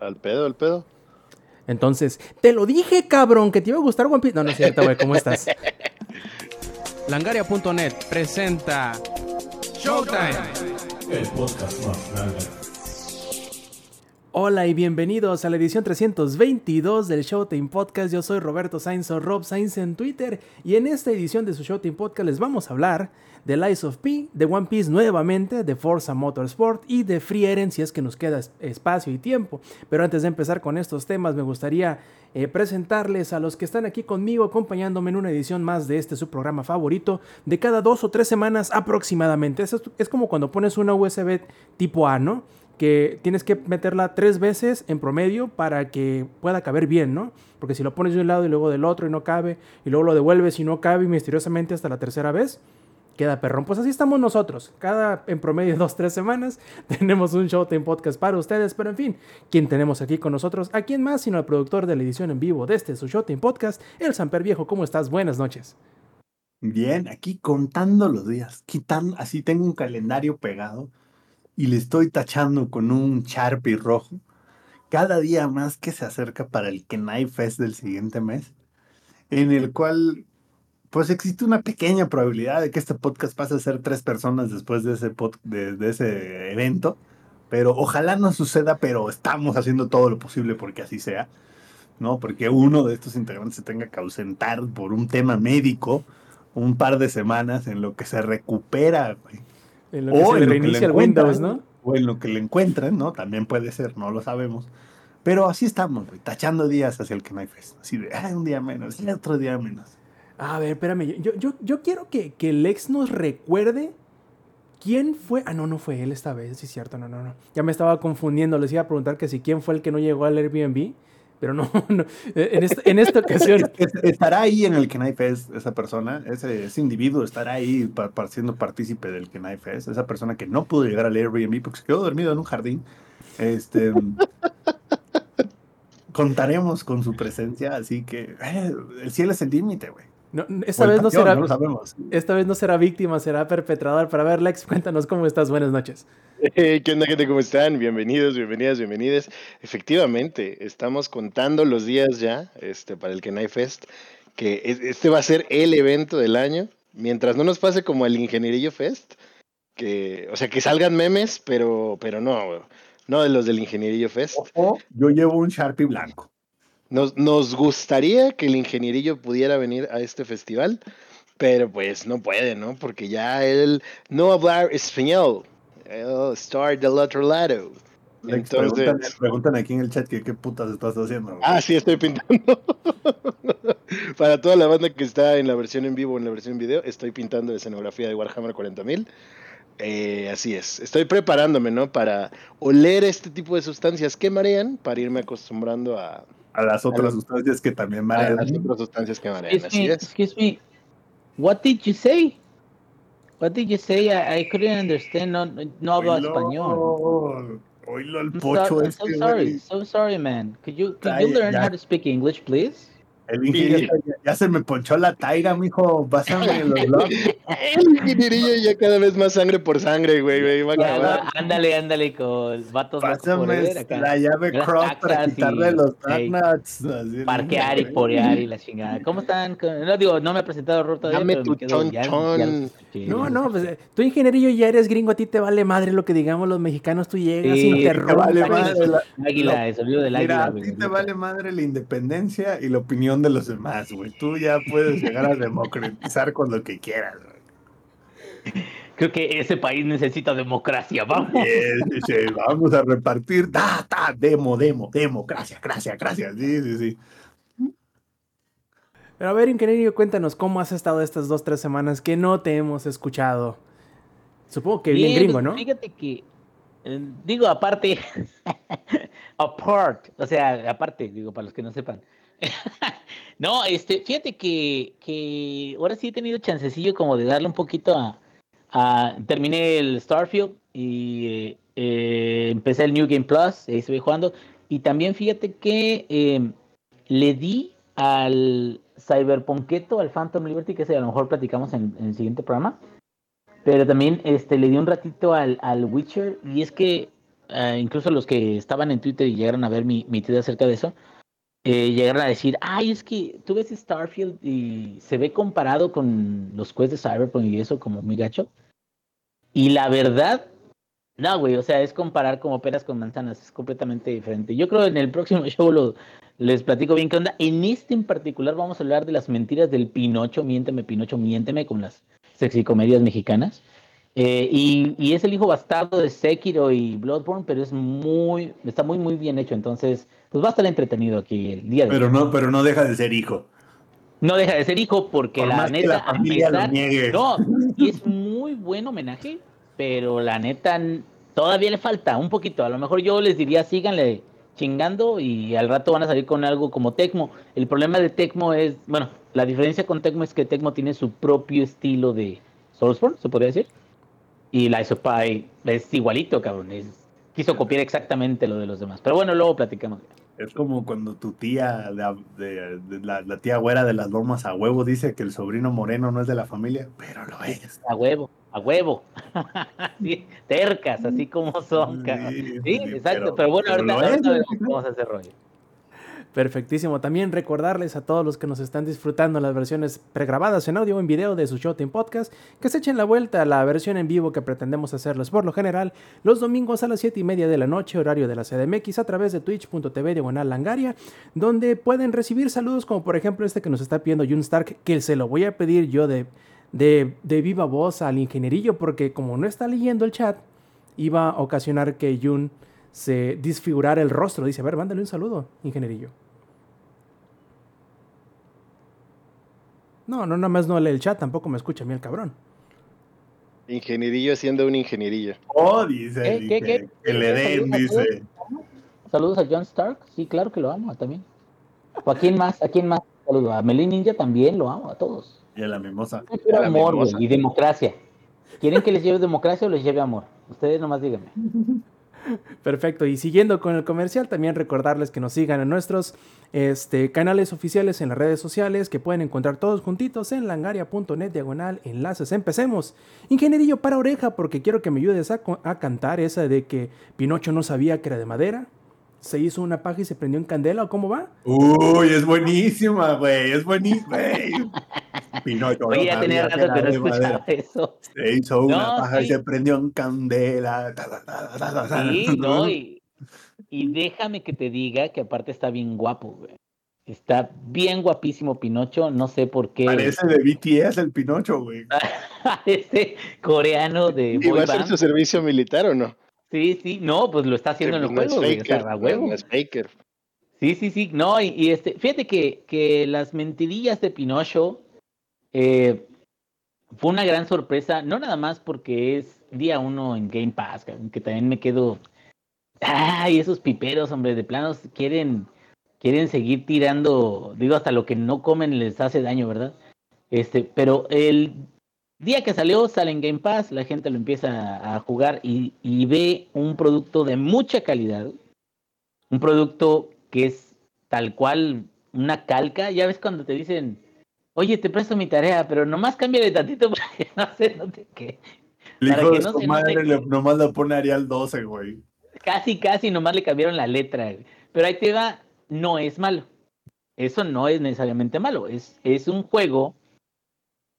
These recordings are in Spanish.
Al pedo, al pedo. Entonces, te lo dije, cabrón, que te iba a gustar One Piece. No, no es cierto, güey, ¿cómo estás? Langaria.net presenta Showtime. El podcast más grande. Hola y bienvenidos a la edición 322 del Showtime Podcast. Yo soy Roberto Sainz o Rob Sainz en Twitter y en esta edición de su Showtime Podcast les vamos a hablar de Lies of P, de One Piece nuevamente, de Forza Motorsport y de Free Eren si es que nos queda espacio y tiempo. Pero antes de empezar con estos temas me gustaría eh, presentarles a los que están aquí conmigo acompañándome en una edición más de este su programa favorito de cada dos o tres semanas aproximadamente. Es, como cuando pones una USB tipo A, ¿no? que tienes que meterla tres veces en promedio para que pueda caber bien, ¿no? Porque si lo pones de un lado y luego del otro y no cabe, y luego lo devuelves y no cabe misteriosamente hasta la tercera vez, queda perrón. Pues así estamos nosotros. Cada en promedio dos, tres semanas tenemos un Showtime Podcast para ustedes. Pero en fin, ¿quién tenemos aquí con nosotros? ¿A quién más sino el productor de la edición en vivo de este su Showtime Podcast, el Samper Viejo? ¿Cómo estás? Buenas noches. Bien, aquí contando los días, quitando, así tengo un calendario pegado y le estoy tachando con un Sharpie rojo cada día más que se acerca para el Kenai Fest del siguiente mes, en el cual pues existe una pequeña probabilidad de que este podcast pase a ser tres personas después de ese, de, de ese evento, pero ojalá no suceda, pero estamos haciendo todo lo posible porque así sea, ¿no? Porque uno de estos integrantes se tenga que ausentar por un tema médico un par de semanas en lo que se recupera, güey. En lo que se le reinicia el Windows, ¿no? O en lo que le encuentren, ¿no? También puede ser, no lo sabemos. Pero así estamos, güey, tachando días hacia el Kenai Fest. Así de, ah, un día menos, y otro día menos. A ver, espérame. Yo, yo, yo quiero que, que Lex nos recuerde quién fue. Ah, no, no fue él esta vez, sí es cierto, no, no, no. Ya me estaba confundiendo. Les iba a preguntar que si quién fue el que no llegó al Airbnb. Pero no, no. En, esta, en esta ocasión. estará ahí en el Kenai Fest esa persona, ese, ese individuo estará ahí siendo partícipe del Kenai Fest, esa persona que no pudo llegar al Airbnb porque se quedó dormido en un jardín. Este. contaremos con su presencia, así que eh, el cielo es el límite, güey. No, esta vez no será. No lo sabemos. Esta vez no será víctima, será perpetrador. Para ver, Lex, cuéntanos cómo estás. Buenas noches. Hey, ¿Qué onda, gente? ¿Cómo están? Bienvenidos, bienvenidas, bienvenidas. Efectivamente, estamos contando los días ya este, para el Kenai Fest, que este va a ser el evento del año. Mientras no nos pase como el Ingenierillo Fest, que, o sea, que salgan memes, pero, pero no, no de los del Ingenierillo Fest. Ojo, yo llevo un Sharpie blanco. Nos, nos, gustaría que el ingenierillo pudiera venir a este festival, pero pues no puede, ¿no? Porque ya él no hablar español. Él estar del otro lado. Entonces, preguntan, preguntan, aquí en el chat que qué putas estás haciendo. Güey? Ah, sí, estoy pintando. Para toda la banda que está en la versión en vivo o en la versión en video, estoy pintando escenografía de Warhammer 40.000. Eh, así es, estoy preparándome, ¿no? Para oler este tipo de sustancias que marean, para irme acostumbrando a, a las otras a sustancias que también marean. A las otras sustancias que marean, excuse así me, es. Excuse me, what did you say? What did you say? I, I couldn't understand. No, no hablo Oilo, español. Oílo el I'm, pocho so, I'm este, so sorry, so sorry, man. Could you, could you learn ya. how to speak English, please? El ingeniero ya, ya se me ponchó la taira, mijo. Pásame los blogs. El ingenierillo ya cada vez más sangre por sangre, güey, güey. Va a Ya, acabar. ándale, ándale con vatos locos Pásame acá. la llave Las cross para quitarle y- los. Así, Parquear y porear y la chingada. ¿Cómo están? No digo, no me ha presentado todavía, Dame pero tu chon ya- chon. ya los escuché. No, no, pues eh, tú ingenierillo ya eres gringo, a ti te vale madre lo que digamos los mexicanos, tú llegas, Sí, interrumpes. Te vale Águila. madre la- Águila, el sonido del Mira, águila. a ti te vale madre la independencia y la opinión de los demás, güey. Tú ya puedes llegar a democratizar con lo que quieras, güey. Creo que ese país necesita democracia, vamos. Sí, sí, sí, Vamos a repartir data, demo, demo, democracia, gracias, gracias. Sí, sí, sí. Pero a ver, ingenierillo, cuéntanos cómo has estado estas dos, tres semanas que no te hemos escuchado. Supongo que bien, gringo, ¿no? Fíjate que, eh, digo, aparte, apart, o sea, aparte, digo, para los que no sepan. no, este, fíjate que, que ahora sí he tenido chancecillo como de darle un poquito a, terminé el Starfield y eh, eh, empecé el New Game Plus, ahí estuve jugando, y también fíjate que eh, le di al Cyberpunketo, al Phantom Liberty, que ese a lo mejor platicamos en, en el siguiente programa. Pero también este, le di un ratito al, al Witcher y es que eh, incluso los que estaban en Twitter y llegaron a ver mi, mi acerca de eso, eh, a decir, ay, es que tú ves Starfield y se ve comparado con los quests de Cyberpunk y eso como muy gacho. Y la verdad, no, güey, o sea, es comparar como peras con manzanas, es completamente diferente. Yo creo en el próximo show lo, les platico bien qué onda. En este en particular vamos a hablar de las mentiras del Pinocho, miénteme, Pinocho, miénteme, con las sexy comedias mexicanas. Eh, y, y, es el hijo bastardo de Sekiro y Bloodborne, pero es muy, está muy, muy bien hecho. Entonces, pues va a estar entretenido aquí el día de Pero hoy. no, pero no deja de ser hijo. No deja de ser hijo porque Por la neta, la a pesar- no, y es muy buen homenaje, pero la neta todavía le falta un poquito. A lo mejor yo les diría síganle chingando y al rato van a salir con algo como Tecmo. El problema de Tecmo es, bueno, la diferencia con Tecmo es que Tecmo tiene su propio estilo de Soulsborne, se podría decir. Y la Isopie es igualito, cabrón. es- quiso copiar exactamente lo de los demás. Pero bueno, luego platicamos. Es como cuando tu tía, de, de- de la, la tía güera de las lomas a huevo, dice que el sobrino moreno no es de la familia, pero lo es. A huevo, a huevo. Sí, tercas, así como son. Sí, Sí, sí, exacto. Pero, pero- bueno, pero ahorita, vamos a hacer rollo. Perfectísimo. También recordarles a todos los que nos están disfrutando las versiones pregrabadas en audio o en video de su Showtime Podcast que se echen la vuelta a la versión en vivo que pretendemos hacerles por lo general los domingos a las 7 y media de la noche, horario de la CDMX, a través de twitch.tv diagonal langaria, donde pueden recibir saludos como por ejemplo este que nos está pidiendo Jun Stark, que se lo voy a pedir yo de, de, viva voz al ingenierillo porque como no está leyendo el chat, iba a ocasionar que Jun se disfigurara el rostro. Dice, a ver, mándale un saludo, ingenierillo. No, no, nada más no lee el chat, tampoco me escucha a mí el cabrón. Ingenierillo haciendo un ingenierillo. Oh, dice, ¿Qué, dice, qué, qué? que le den, dice. Saludos a John Stark, sí, claro que lo amo también. ¿O a quién más? ¿A quién más? Saludos a Melin Ninja también, lo amo, a todos. Y a la mimosa. Puro la amor, mimosa. y democracia. ¿Quieren que les lleve democracia o les lleve amor? Ustedes nomás díganme. Perfecto, y siguiendo con el comercial, también recordarles que nos sigan en nuestros este, canales oficiales en las redes sociales, que pueden encontrar todos juntitos en langaria.net diagonal enlaces. Empecemos. Ingenierillo para oreja, porque quiero que me ayudes a, cantar esa de que Pinocho no sabía que era de madera. Se hizo una paja y se prendió en candela, ¿o cómo va? Uy, es buenísima, güey, es buenísima, güey. Pinocho, Oye, no ya tenía sabía rato que no escuchaba eso. Se hizo una No, paja y se prendió en candela. Ta, ta, ta, ta, ta, ta. Sí, no, y, y déjame que te diga que aparte está bien guapo, güey. Está bien guapísimo Pinocho, no sé por qué. Parece de BTS el Pinocho, güey. Parece coreano de ¿Y va a hacer band. su servicio militar o no? Sí, sí, no, pues lo está haciendo en el juego, güey, o sea, faker, a huevo. no es faker. Sí, sí, sí, no, y, y este, fíjate que, que las mentirillas de Pinocho eh, fue una gran sorpresa, no nada más porque es día uno en Game Pass, que también me quedo, ay, esos piperos, hombre, de planos quieren, quieren seguir tirando, digo, hasta lo que no comen les hace daño, ¿verdad? Este, pero el día que salió, sale en Game Pass, la gente lo empieza a jugar y, y ve un producto de mucha calidad, un producto que es tal cual una calca. Ya ves cuando te dicen, oye, te presto mi tarea, pero nomás cámbiale tantito para que no se note que. El Para hijo que de no su se madre note le- que- nomás le pone Arial 12, güey. Casi, casi nomás le cambiaron la letra. güey. Pero ahí te va, no es malo. Eso no es necesariamente malo. Es, es un juego.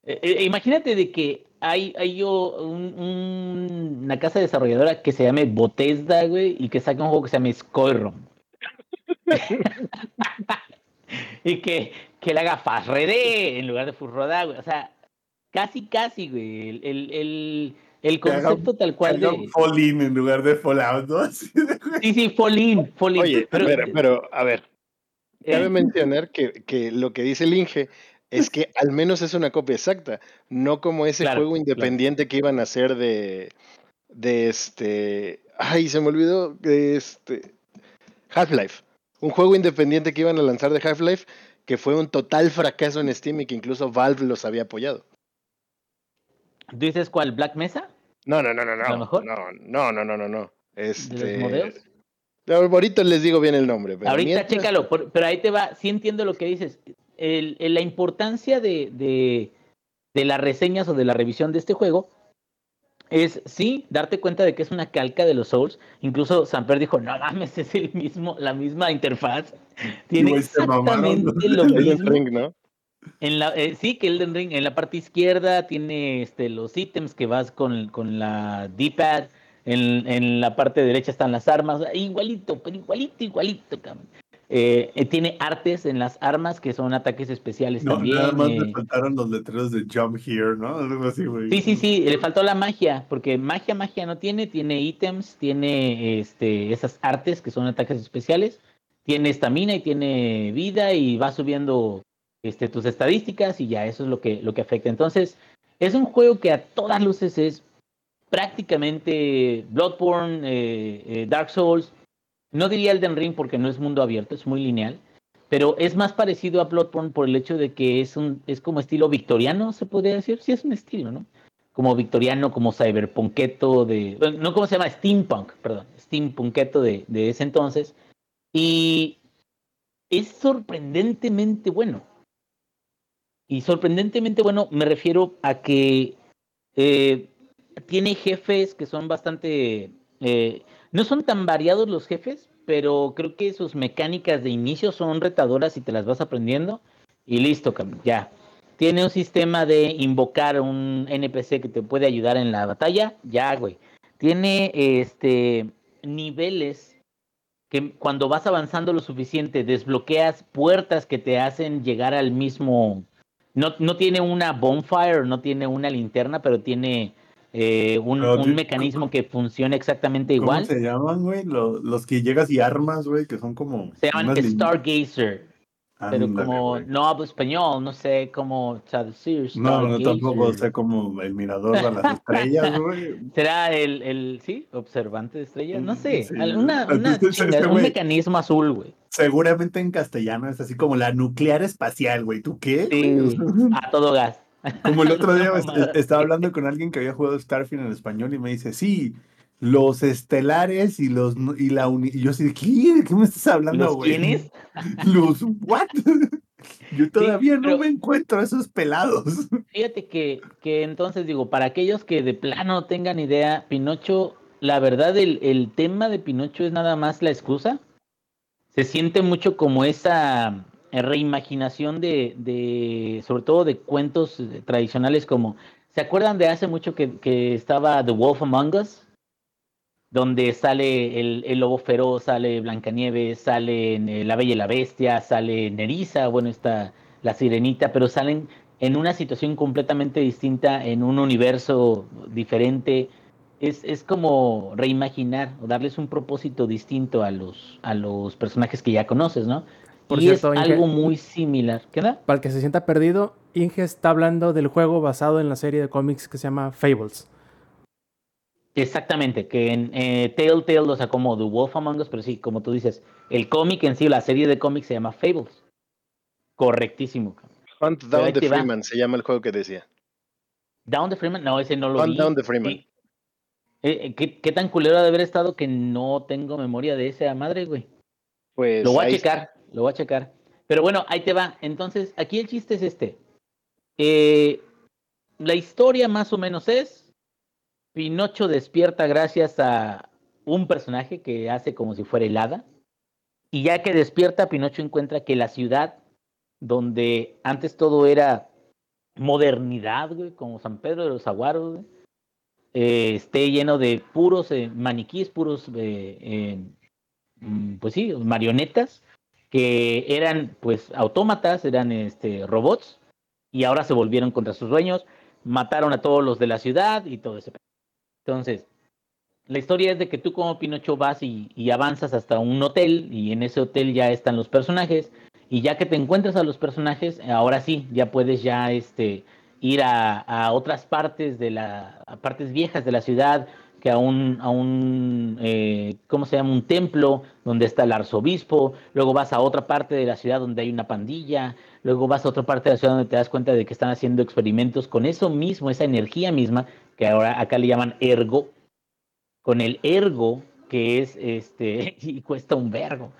Eh, eh, imagínate de que hay, hay yo un- un- una casa desarrolladora que se llame Bethesda, güey, y que saque un juego que se llame Skyrim. y que, que le haga Fast en lugar de Furroda, güey. O sea, casi, casi, güey. El, el, el, el Que haga- concepto tal cual Haga de. Fall in en lugar de Fallout, ¿no? Sí, sí, Folin, Folin. Oye, pero, pero, pero, a ver, eh, cabe mencionar que, que lo que dice el Inge es que al menos es una copia exacta, no como ese Claro, juego claro. independiente que iban a hacer de, de este, ay, se me olvidó, de este, Half-Life, un juego independiente que iban a lanzar de Half-Life que fue un total fracaso en Steam y que incluso Valve los había apoyado. ¿Tú dices cuál? ¿Black Mesa? No, no, no, no, ¿A lo no, mejor? no, no, no, no, no, no. ¿De los Este, modelos? ahorita les digo bien el nombre. pero Ahorita mientras- chécalo, pero ahí te va, sí entiendo lo que dices. El- el- la importancia de, de, de las reseñas o de la revisión de este juego es sí darte cuenta de que es una calca de los Souls. Incluso Samper dijo, no mames, es el mismo, la misma interfaz. Tiene exactamente lo mismo. Ring, ¿no? En la, eh, sí, que Elden Ring en la parte izquierda tiene este, los ítems que vas con, con la D-pad. En, en la parte derecha están las armas. Igualito, pero igualito, igualito, cabrón. Eh, eh, tiene artes en las armas que son ataques especiales No, también. nada más eh. me faltaron los letreros de Jump Here, ¿no? Algo así, güey. Sí, sí, sí, le faltó la magia, porque magia, magia no tiene, tiene ítems, tiene este, esas artes que son ataques especiales, tiene estamina y tiene vida y va subiendo este, tus estadísticas y ya eso es lo que, lo que afecta. Entonces, es un juego que a todas luces es prácticamente Bloodborne, eh, eh, Dark Souls, no diría Elden Ring porque no es mundo abierto, es muy lineal, pero es más parecido a Bloodborne por el hecho de que es un es como estilo victoriano, se podría decir, sí es un estilo, ¿no? Como victoriano, como cyberpunketo de no cómo se llama, steampunk, perdón, steampunketo de, de ese entonces y es sorprendentemente bueno. Y sorprendentemente bueno, me refiero a que eh, tiene jefes que son bastante eh, no son tan variados los jefes, pero creo que sus mecánicas de inicio son retadoras y te las vas aprendiendo. Y listo, ya. Tiene un sistema de invocar un NPC que te puede ayudar en la batalla. Ya, güey. Tiene este niveles que cuando vas avanzando lo suficiente desbloqueas puertas que te hacen llegar al mismo. No, no tiene una bonfire, no tiene una linterna, pero tiene eh, un, mecanismo que funciona exactamente ¿Cómo igual. se llaman, güey? Los, los que llegas y armas, güey, que son como. Se llaman Stargazer, pero como no hablo español, no sé cómo traducir. No, no, tampoco sé como el mirador a las estrellas, güey. ¿Será el, el, sí, observante de estrellas? No sé, Sí. alguna, una chingada- un mecanismo azul, güey. Seguramente en castellano es así como la nuclear espacial, güey. ¿Tú qué? Sí, a todo gas. Como el otro día Una est- mamada. estaba hablando con alguien que había jugado Starfield en español y me dice, sí, los estelares y los y la uni-". y yo así, ¿qué? ¿De qué me estás hablando, ¿Los güey? quiénes? Los what? Yo todavía no pero- me encuentro a esos pelados. Fíjate que, que entonces digo, para aquellos que de plano no tengan idea, Pinocho, la verdad, el, el tema de Pinocho es nada más la excusa. Se siente mucho como esa reimaginación de, sobre todo de cuentos eh, tradicionales como, ¿se acuerdan de hace mucho que, estaba The Wolf Among Us? Donde sale el, el lobo feroz, sale Blancanieves, sale eh, La Bella y la Bestia, sale Nerissa, bueno, está la sirenita, pero salen en una situación completamente distinta, en un universo diferente. Es, es como reimaginar o darles un propósito distinto a los, a los personajes que ya conoces, ¿no? Por y cierto, es Inge- algo muy similar. ¿Qué da? Para el que se sienta perdido, Inge está hablando del juego basado en la serie de cómics que se llama Fables. Exactamente, que en eh, Telltale lo sacó como The Wolf Among Us, pero sí, como tú dices, el cómic en sí, la serie de cómics se llama Fables. Correctísimo. Hunt Down the va. Freeman se llama el juego que decía. Down the Freeman, no, ese no lo Hunt vi. Down the Freeman. Sí. Eh, eh, ¿qué, qué tan culero ha de haber estado que no tengo memoria de esa madre, güey? Pues Lo voy a checar, lo voy a checar. Pero bueno, ahí te va. Entonces, aquí el chiste es este. Eh, la historia más o menos es, Pinocho despierta gracias a un personaje que hace como si fuera el hada. Y ya que despierta, Pinocho encuentra que la ciudad, donde antes todo era modernidad, güey, como San Pedro de los Aguaros, eh, esté lleno de puros eh, maniquíes, puros, eh, mm, pues sí, marionetas, que eran pues autómatas, eran este, robots, y ahora se volvieron contra sus dueños, mataron a todos los de la ciudad y todo ese. Entonces, la historia es de que tú como Pinocho vas y, y avanzas hasta un hotel y en ese hotel ya están los personajes y ya que te encuentras a los personajes, ahora sí, ya puedes ya este ir a, a otras partes de la a partes viejas de la ciudad, que a un a un eh, ¿cómo se llama? un templo donde está el arzobispo, luego vas a otra parte de la ciudad donde hay una pandilla, luego vas a otra parte de la ciudad donde te das cuenta de que están haciendo experimentos con eso mismo, esa energía misma, que ahora acá le llaman ergo, con el ergo, que es este, y cuesta un vergo.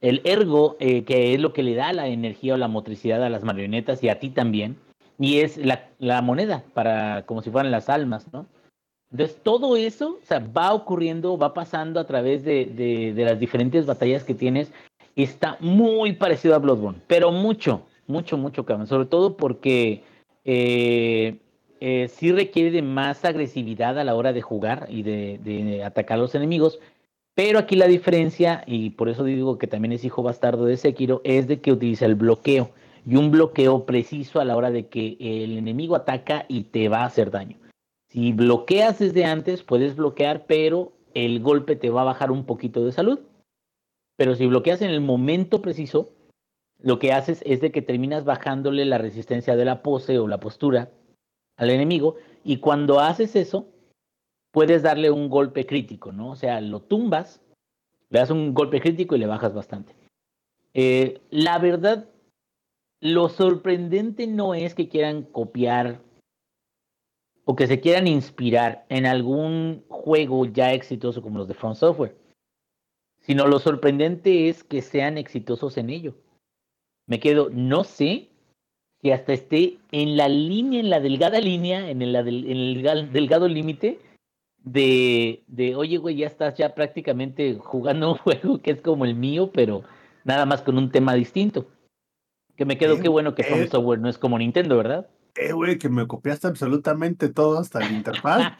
El ergo, eh, que es lo que le da la energía o la motricidad a las marionetas y a ti también, y es la, la moneda, para como si fueran las almas, ¿no? Entonces, todo eso, o sea, va ocurriendo, va pasando a través de, de, las diferentes batallas que tienes. Está muy parecido a Bloodborne, pero mucho, mucho, mucho, cabrón. Sobre todo porque eh, eh, sí requiere de más agresividad a la hora de jugar y de, de atacar a los enemigos. Pero aquí la diferencia, y por eso digo que también es hijo bastardo de Sekiro, es de que utiliza el bloqueo y un bloqueo preciso a la hora de que el enemigo ataca y te va a hacer daño. Si bloqueas desde antes, puedes bloquear, pero el golpe te va a bajar un poquito de salud. Pero si bloqueas en el momento preciso, lo que haces es de que terminas bajándole la resistencia de la pose o la postura al enemigo y cuando haces eso, puedes darle un golpe crítico, ¿no? O sea, lo tumbas, le das un golpe crítico y le bajas bastante. Eh, la verdad, lo sorprendente no es que quieran copiar o que se quieran inspirar en algún juego ya exitoso como los de Front Software, sino lo sorprendente es que sean exitosos en ello. Me quedo, no sé si hasta esté en la línea, en la delgada línea, en el, en el delgado límite de, de, oye, güey, ya estás ya prácticamente jugando un juego que es como el mío, pero nada más con un tema distinto. Que me quedo, qué bueno que From eh. Software no es como Nintendo, ¿verdad? Eh, güey, que me copiaste absolutamente todo hasta la interfaz.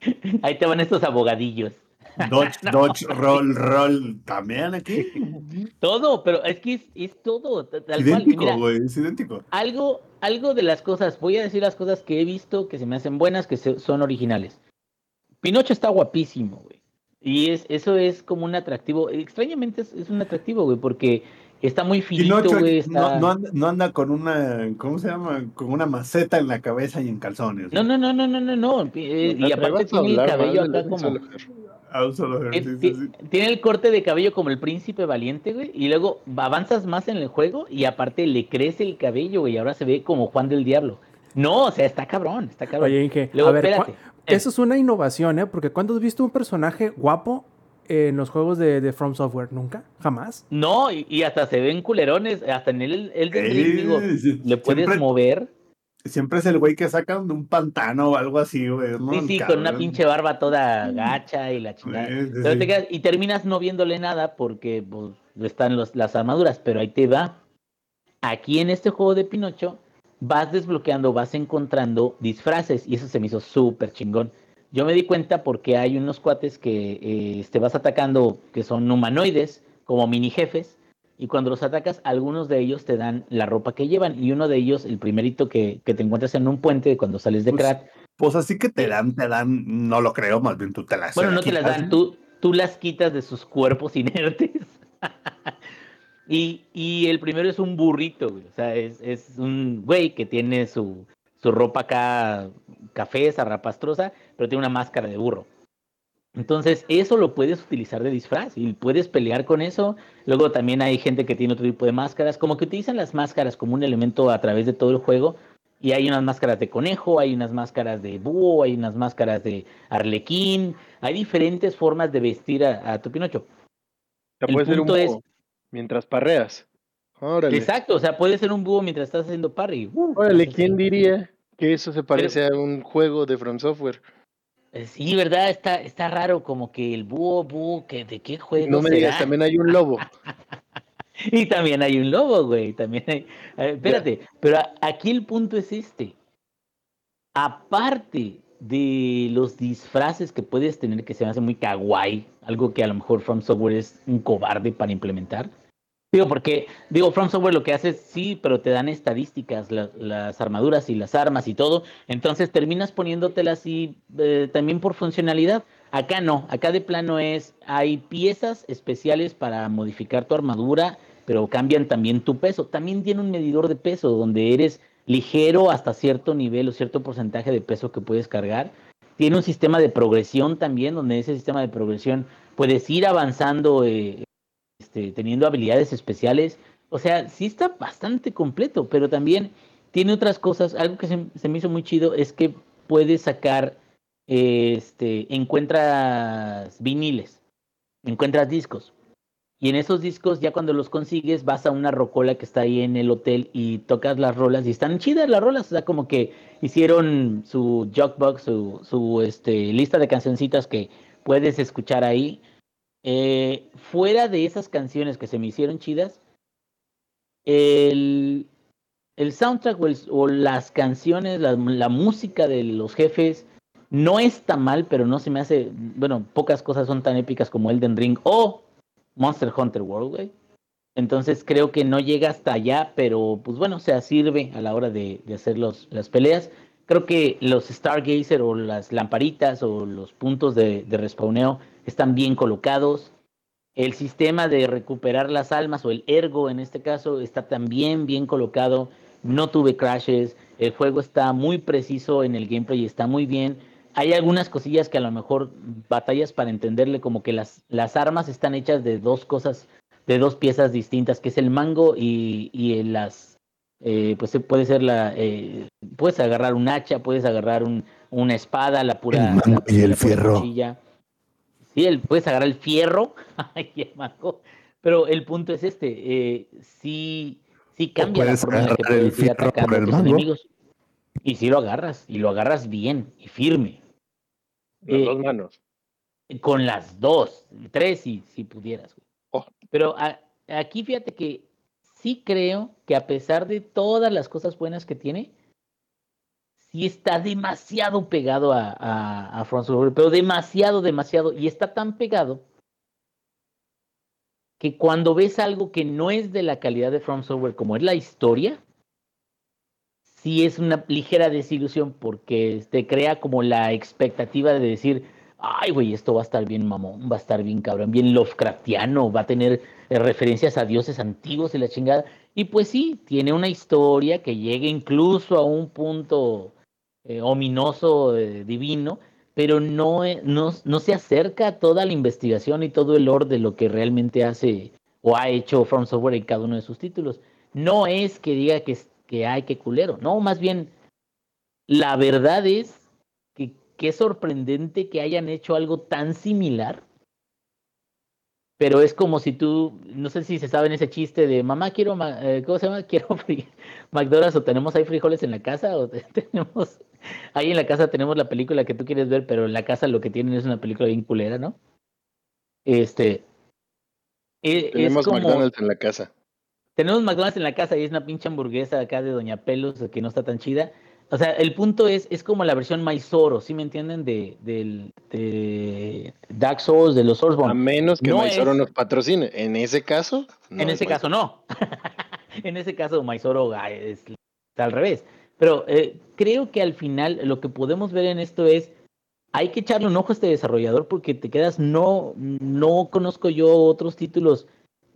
Ahí te van estos abogadillos. Dodge, Dodge, Roll, Roll, también aquí. Todo, pero es que es, es todo, tal Idéntico, güey, es idéntico. algo, algo de las cosas, voy a decir las cosas que he visto que se me hacen buenas, que se- son originales. Pinocho está guapísimo, güey. Y es, eso es como un atractivo. Extrañamente es, es un atractivo, güey, porque está muy finito, Pinocho güey. Está... no, no, anda, no anda con una, ¿cómo se llama? Con una maceta en la cabeza y en calzones. No, no, no, no, no, no, no. eh, No y te aparte tiene el cabello acá como. Lojer. A un solo Ti- sí, ti- sí, sí. Tiene el corte de cabello como el príncipe valiente, güey. Y luego avanzas más en el juego y aparte le crece el cabello, güey. Y ahora se ve como Juan del Diablo. No, o sea, está cabrón, está cabrón. Oye, Inge, Luego, a ver, espérate. ¿cuá- eso es una innovación, ¿eh? Porque ¿cuándo has visto un personaje guapo en los juegos de, de From Software? ¿Nunca? ¿Jamás? No, y, y hasta se ven culerones. Hasta en el, el de digo, sí, le puedes siempre, mover. siempre es el güey que sacan de un pantano o algo así, güey. ¿no? Sí, sí, con una pinche barba toda gacha y la chingada. Sí, Pero sí. te quedas- y terminas no viéndole nada porque pues, están los, las armaduras, pero ahí te va. Aquí en este juego de Pinocho vas desbloqueando, vas encontrando disfraces y eso se me hizo súper chingón. Yo me di cuenta porque hay unos cuates que eh, te vas atacando que son humanoides, como mini jefes, y cuando los atacas, algunos de ellos te dan la ropa que llevan, y uno de ellos, el primerito que, que te encuentras en un puente cuando sales de Pues, Krat, Pues así que te dan, te dan, no lo creo, más bien tú te las Bueno, no te las dan, tú, tú las quitas de sus cuerpos inertes. y, y el primero es un burrito, güey. O sea, es, es un güey que tiene su, su ropa acá café, zarrapastrosa, pero tiene una máscara de burro. Entonces, eso lo puedes utilizar de disfraz y puedes pelear con eso. Luego también hay gente que tiene otro tipo de máscaras, como que utilizan las máscaras como un elemento a través de todo el juego. Y hay unas máscaras de conejo, hay unas máscaras de búho, hay unas máscaras de arlequín. Hay diferentes formas de vestir a, a tu Pinocho. O sea, El puede ser un punto es- mientras parreas. Órale. Exacto, o sea, puede ser un búho mientras estás haciendo parry. Uh, Órale, ¿quién diría que eso se parece a un juego de From Software? eh, Sí, ¿verdad? Está, está raro como que el búho, búho, que ¿de qué juego No me digas, también hay un lobo. Y también hay un lobo, güey. También hay. eh, espérate, pero a- aquí el punto es este. Aparte de los disfraces que puedes tener que se me hace muy kawaii, algo que a lo mejor From Software es un cobarde para implementar. Digo, porque, digo, From Software lo que hace es sí, pero te dan estadísticas, la- las armaduras y las armas y todo. Entonces terminas poniéndotelas y eh, también por funcionalidad. Acá no, acá de plano es, hay piezas especiales para modificar tu armadura, pero cambian también tu peso. También tiene un medidor de peso donde eres ligero hasta cierto nivel o cierto porcentaje de peso que puedes cargar. Tiene un sistema de progresión también, donde ese sistema de progresión puedes ir avanzando, eh, este, teniendo habilidades especiales. O sea, sí está bastante completo, pero también tiene otras cosas. Algo que se, me hizo muy chido es que puedes sacar, este, encuentras viniles, encuentras discos. Y en esos discos, ya cuando los consigues, vas a una rocola que está ahí en el hotel y tocas las rolas y están chidas las rolas. O sea, como que hicieron su jukebox, su, su este, lista de cancioncitas que puedes escuchar ahí. Eh, fuera de esas canciones que se me hicieron chidas, el, soundtrack o, las canciones, la, música de los jefes no está mal, pero no se me hace, bueno, pocas cosas son tan épicas como Elden Ring o Monster Hunter World. Entonces creo que no llega hasta allá, pero pues bueno, o sea, sirve a la hora de, hacer las peleas. Creo que los Stargazer o las lamparitas o los puntos de, de respawneo están bien colocados. El sistema de recuperar las almas o el ergo en este caso está también bien colocado. No tuve crashes. El juego está muy preciso en el gameplay y está muy bien. Hay algunas cosillas que a lo mejor batallas para entenderle como que las, las armas están hechas de dos cosas, de dos piezas distintas, que es el mango y, y las, eh, pues se puede ser la, eh, puedes agarrar un hacha, puedes agarrar un, una espada, la pura, El mango la- y el fierro. cuchilla. Sí, el, puedes agarrar el fierro, pero el punto es este, eh, sí, sí cambia la forma en la que puedes ir atacando a tus enemigos. Y si lo agarras, y lo agarras bien y firme. Las Eh, dos manos. con las dos, tres si, si pudieras. güey. Oh. Pero a- aquí fíjate que sí creo que a pesar de todas las cosas buenas que tiene, sí está demasiado pegado a, a, a pero demasiado, demasiado. Y está tan pegado que cuando ves algo que no es de la calidad de From Software, como es la historia, sí es una ligera desilusión porque te crea como la expectativa de decir, ay, güey, esto va a estar bien mamón, va a estar bien cabrón, bien Lovecraftiano, va a tener eh, referencias a dioses antiguos y la chingada. Y pues sí, tiene una historia que llega incluso a un punto eh, ominoso, eh, divino, pero no, eh, no, no se acerca a toda la investigación y todo el lore de lo que realmente hace o ha hecho From Software en cada uno de sus títulos. No es que diga que, que hay que culero, no, más bien la verdad es que qué sorprendente que hayan hecho algo tan similar. Pero es como si tú, no sé si se saben ese chiste de mamá, quiero, ma- eh, ¿cómo se llama? Quiero McDonald's o tenemos ahí frijoles en la casa o te- tenemos, ahí en la casa tenemos la película que tú quieres ver, pero en la casa lo que tienen es una película bien culera, ¿no? Este, e- es Tenemos como- McDonald's en la casa. tenemos McDonald's en la casa y es una pinche hamburguesa acá de Doña Pelos que no está tan chida. O sea, el punto es, es como la versión Maizoro, ¿sí me entienden? De, del, de Dark Souls, de los A Soulsborne. menos que No Maizoro es- nos patrocine. En ese caso, no en es ese caso no. en ese caso Maizoro ah, es, está al revés. Pero eh, creo que al final lo que podemos ver en esto es, hay que echarle un ojo a este desarrollador porque te quedas, no, no conozco yo otros títulos,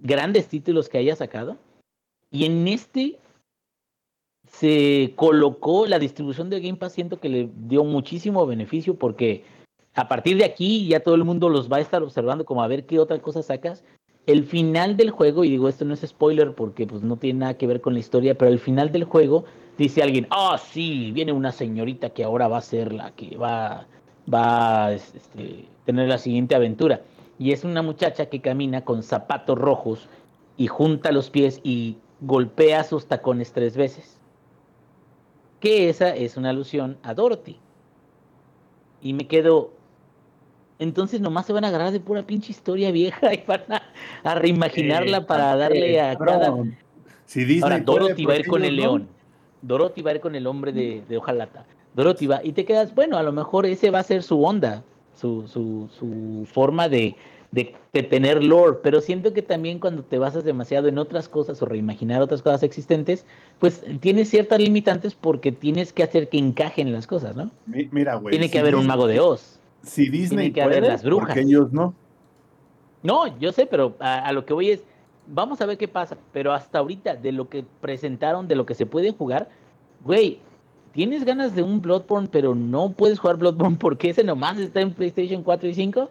grandes títulos que haya sacado. Y en este se colocó la distribución de Game Pass, siento que le dio muchísimo beneficio porque a partir de aquí ya todo el mundo los va a estar observando como a ver qué otra cosa sacas. El final del juego, y digo esto no es spoiler porque pues no tiene nada que ver con la historia, pero al final del juego dice alguien, ah, sí, viene una señorita que ahora va a ser la que va, va a este, tener la siguiente aventura. Y es una muchacha que camina con zapatos rojos y junta los pies y golpea sus tacones tres veces. Que esa es una alusión a Dorothy. Y me quedo. Entonces nomás se van a agarrar de pura pinche historia vieja y van a, a reimaginarla Eh, para darle a cada. Si Disney Ahora, Dorothy va a ir ¿por qué con el no? león. Dorothy va a ir con el hombre de, de hojalata. Dorothy va. Y te quedas, bueno, a lo mejor ese va a ser su onda, su, su, su forma de, de, de tener lore. Pero siento que también cuando te basas demasiado en otras cosas o reimaginar otras cosas existentes, pues tienes ciertas limitantes porque tienes que hacer que encajen las cosas, ¿no? Mi- Mira, güey. Tiene si que haber un mago de Oz. Si Disney que haber las brujas. ¿por qué ellos no? No, yo sé, pero a, a lo que voy es, vamos a ver qué pasa. Pero hasta ahorita, de lo que presentaron, de lo que se puede jugar, güey, tienes ganas de un Bloodborne, pero no puedes jugar Bloodborne porque ese nomás está en PlayStation 4 y 5.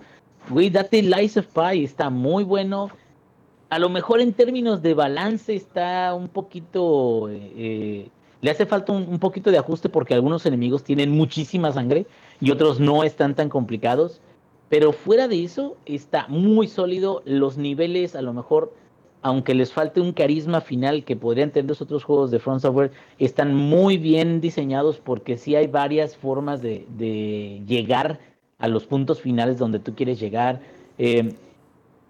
Güey, date Lies of Pi, está muy bueno. A lo mejor en términos de balance está un poquito... eh, eh, le hace falta un, un poquito de ajuste porque algunos enemigos tienen muchísima sangre y otros no están tan complicados. Pero fuera de eso, está muy sólido. Los niveles, a lo mejor, aunque les falte un carisma final que podrían tener los otros juegos de Front Software, están muy bien diseñados porque sí hay varias formas de, de llegar a los puntos finales donde tú quieres llegar. Eh,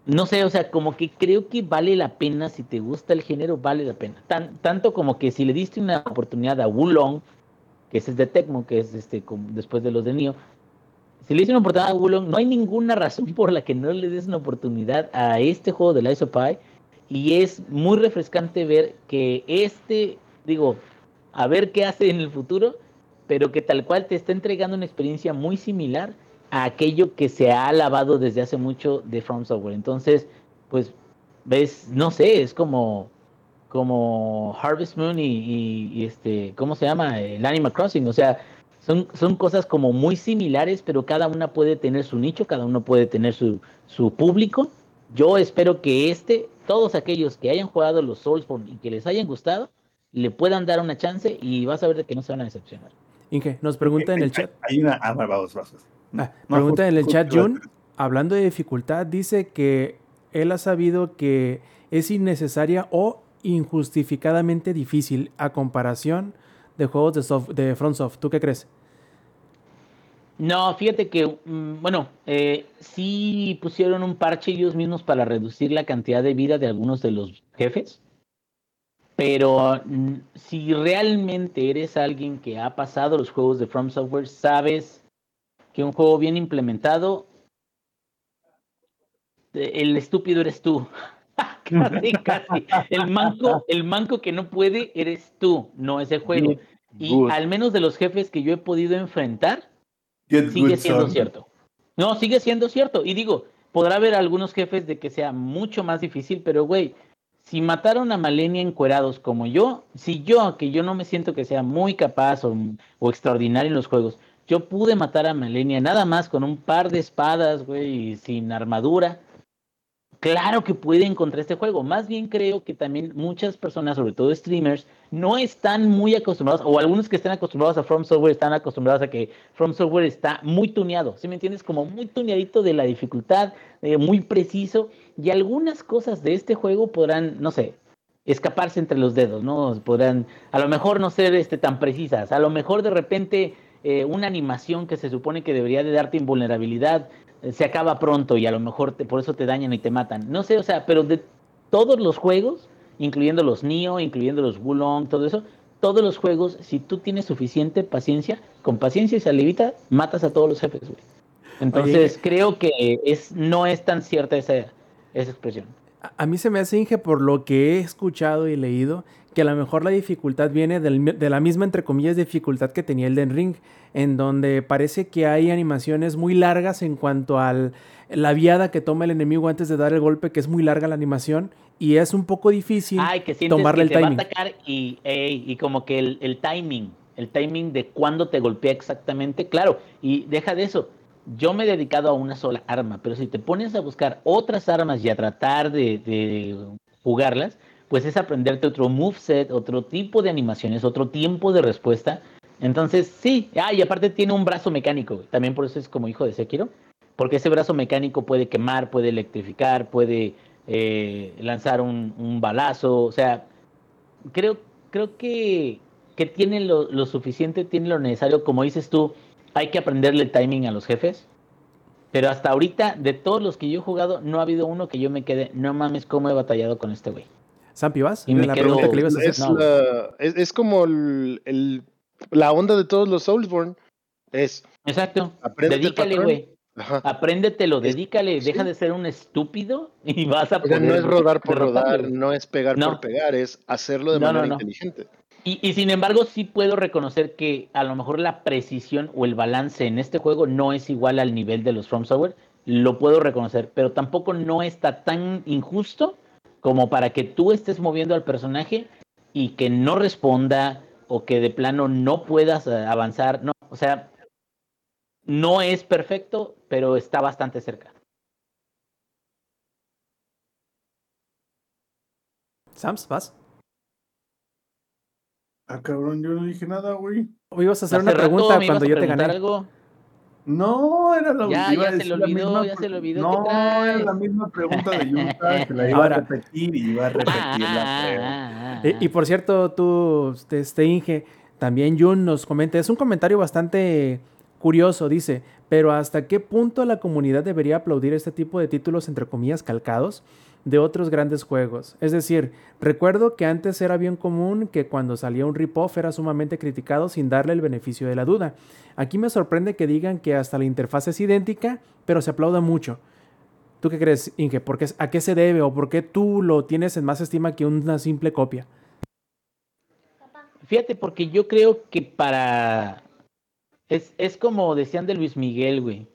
no sé, o sea, como que creo que vale la pena, si te gusta el género, vale la pena. Tan, tanto como que si le diste una oportunidad a Wulong, que es de Tecmo, que es este después de los de Nio, si le diste una oportunidad a Wulong, no hay ninguna razón por la que no le des una oportunidad a este juego de Lies of Pi. Y es muy refrescante ver que este, digo, a ver qué hace en el futuro, pero que tal cual te está entregando una experiencia muy similar a aquello que se ha alabado desde hace mucho de From Software. Entonces, pues, ves, no sé, es como, como Harvest Moon y, este, ¿cómo se llama? El Animal Crossing. O sea, son, son cosas como muy similares, pero cada una puede tener su nicho, cada uno puede tener su, su público. Yo espero que este, todos aquellos que hayan jugado los Soulsborne y que les hayan gustado, le puedan dar una chance y vas a ver de que no se van a decepcionar. Inge, nos pregunta en el chat. Hay una. Ah, vamos, vamos. Ah, No, pregunta en el chat Jun, hablando de dificultad, dice que él ha sabido que es innecesaria o injustificadamente difícil a comparación de juegos de, soft, de FromSoft. ¿Tú qué crees? No, fíjate que, mm, bueno, eh, sí pusieron un parche ellos mismos para reducir la cantidad de vida de algunos de los jefes. Pero mm, si realmente eres alguien que ha pasado los juegos de From Software, sabes que un juego bien implementado, el estúpido eres tú. casi, casi. El manco, el manco que no puede eres tú, no ese juego. Y Good. al menos de los jefes que yo he podido enfrentar, Get sigue siendo son. cierto. No, sigue siendo cierto. Y digo, podrá haber algunos jefes de que sea mucho más difícil, pero güey, si mataron a Malenia encuerados como yo, si yo, que yo no me siento que sea muy capaz o, o extraordinario en los juegos, yo pude matar a Malenia nada más con un par de espadas, güey, y sin armadura. Claro que puede encontrar este juego. Más bien creo que también muchas personas, sobre todo streamers, no están muy acostumbrados, o algunos que estén acostumbrados a From Software están acostumbrados a que From Software está muy tuneado, ¿sí me entiendes? Como muy tuneadito de la dificultad, eh, muy preciso, y algunas cosas de este juego podrán, no sé, escaparse entre los dedos, ¿no? Podrán a lo mejor no ser este, tan precisas, a lo mejor de repente eh, una animación que se supone que debería de darte invulnerabilidad eh, se acaba pronto y a lo mejor te- por eso te dañan y te matan. No sé, o sea, pero de todos los juegos, incluyendo los Nio, incluyendo los Wulong, todo eso, todos los juegos, si tú tienes suficiente paciencia, con paciencia y salivita, matas a todos los jefes, güey. Entonces, creo que es, no es tan cierta esa, esa expresión. A- A mí se me hace, Inge, por lo que he escuchado y leído, que a lo mejor la dificultad viene del de la misma, entre comillas, dificultad que tenía el Den Ring, en donde parece que hay animaciones muy largas en cuanto a la viada que toma el enemigo antes de dar el golpe, que es muy larga la animación, y es un poco difícil Ay, que tomarle que el te timing. va a atacar y, ey, y como que el, el timing, el timing de cuándo te golpea exactamente, claro, y deja de eso. Yo me he dedicado a una sola arma, pero si te pones a buscar otras armas y a tratar de, de jugarlas, pues es aprenderte otro moveset, otro tipo de animaciones, otro tiempo de respuesta. Entonces, sí, ah, y aparte tiene un brazo mecánico, también por eso es como hijo de Sekiro, porque ese brazo mecánico puede quemar, puede electrificar, puede eh, lanzar un, un balazo, o sea, creo, creo que, que tiene lo, lo suficiente, tiene lo necesario, como dices tú, hay que aprenderle el timing a los jefes. Pero hasta ahorita, de todos los que yo he jugado, no ha habido uno que yo me quede, no mames, cómo he batallado con este güey. Sampi, ¿vas? Y me En la quedo- pregunta que le ibas a hacer. Es, No. la- es, es como el, el- la onda de todos los Soulsborne. Es, Exacto. Dedícale, güey. Apréndetelo, Es- dedícale, sí. deja de ser un estúpido y vas a O sea, poder no es rodar por derrotarlo, rodar, no es pegar No. por pegar, es hacerlo de No, no, manera no. inteligente. Y, y sin embargo, sí puedo reconocer que a lo mejor la precisión o el balance en este juego no es igual al nivel de los From Software. Lo puedo reconocer, pero tampoco no está tan injusto como para que tú estés moviendo al personaje y que no responda o que de plano no puedas eh, avanzar. No, o sea, no es perfecto, pero está bastante cerca. Sams, ¿vas? Ah, cabrón, yo no dije nada, güey. O ibas a hacer Hace una rato pregunta cuando yo te gané. algo. No, era lo Ya, ya se le la olvidó, misma ya se le olvidó, No, ¿qué era la misma pregunta de Utah, que la iba Ahora- a repetir y iba a repetir Ah, la ah, ah, ah, Y, y por cierto, tú, este, este Inge, también Jun nos comenta, es un comentario bastante curioso, dice, pero ¿hasta qué punto la comunidad debería aplaudir este tipo de títulos, entre comillas, calcados de otros grandes juegos? Es decir, recuerdo que antes era bien común que cuando salía un rip-off era sumamente criticado sin darle el beneficio de la duda. Aquí me sorprende que digan que hasta la interfaz es idéntica, pero se aplauda mucho. ¿Tú qué crees, Inge? ¿Por ¿A qué se debe o por qué tú lo tienes en más estima que una simple copia? Fíjate, porque yo creo que para. Es, es como decían de Luis Miguel, güey.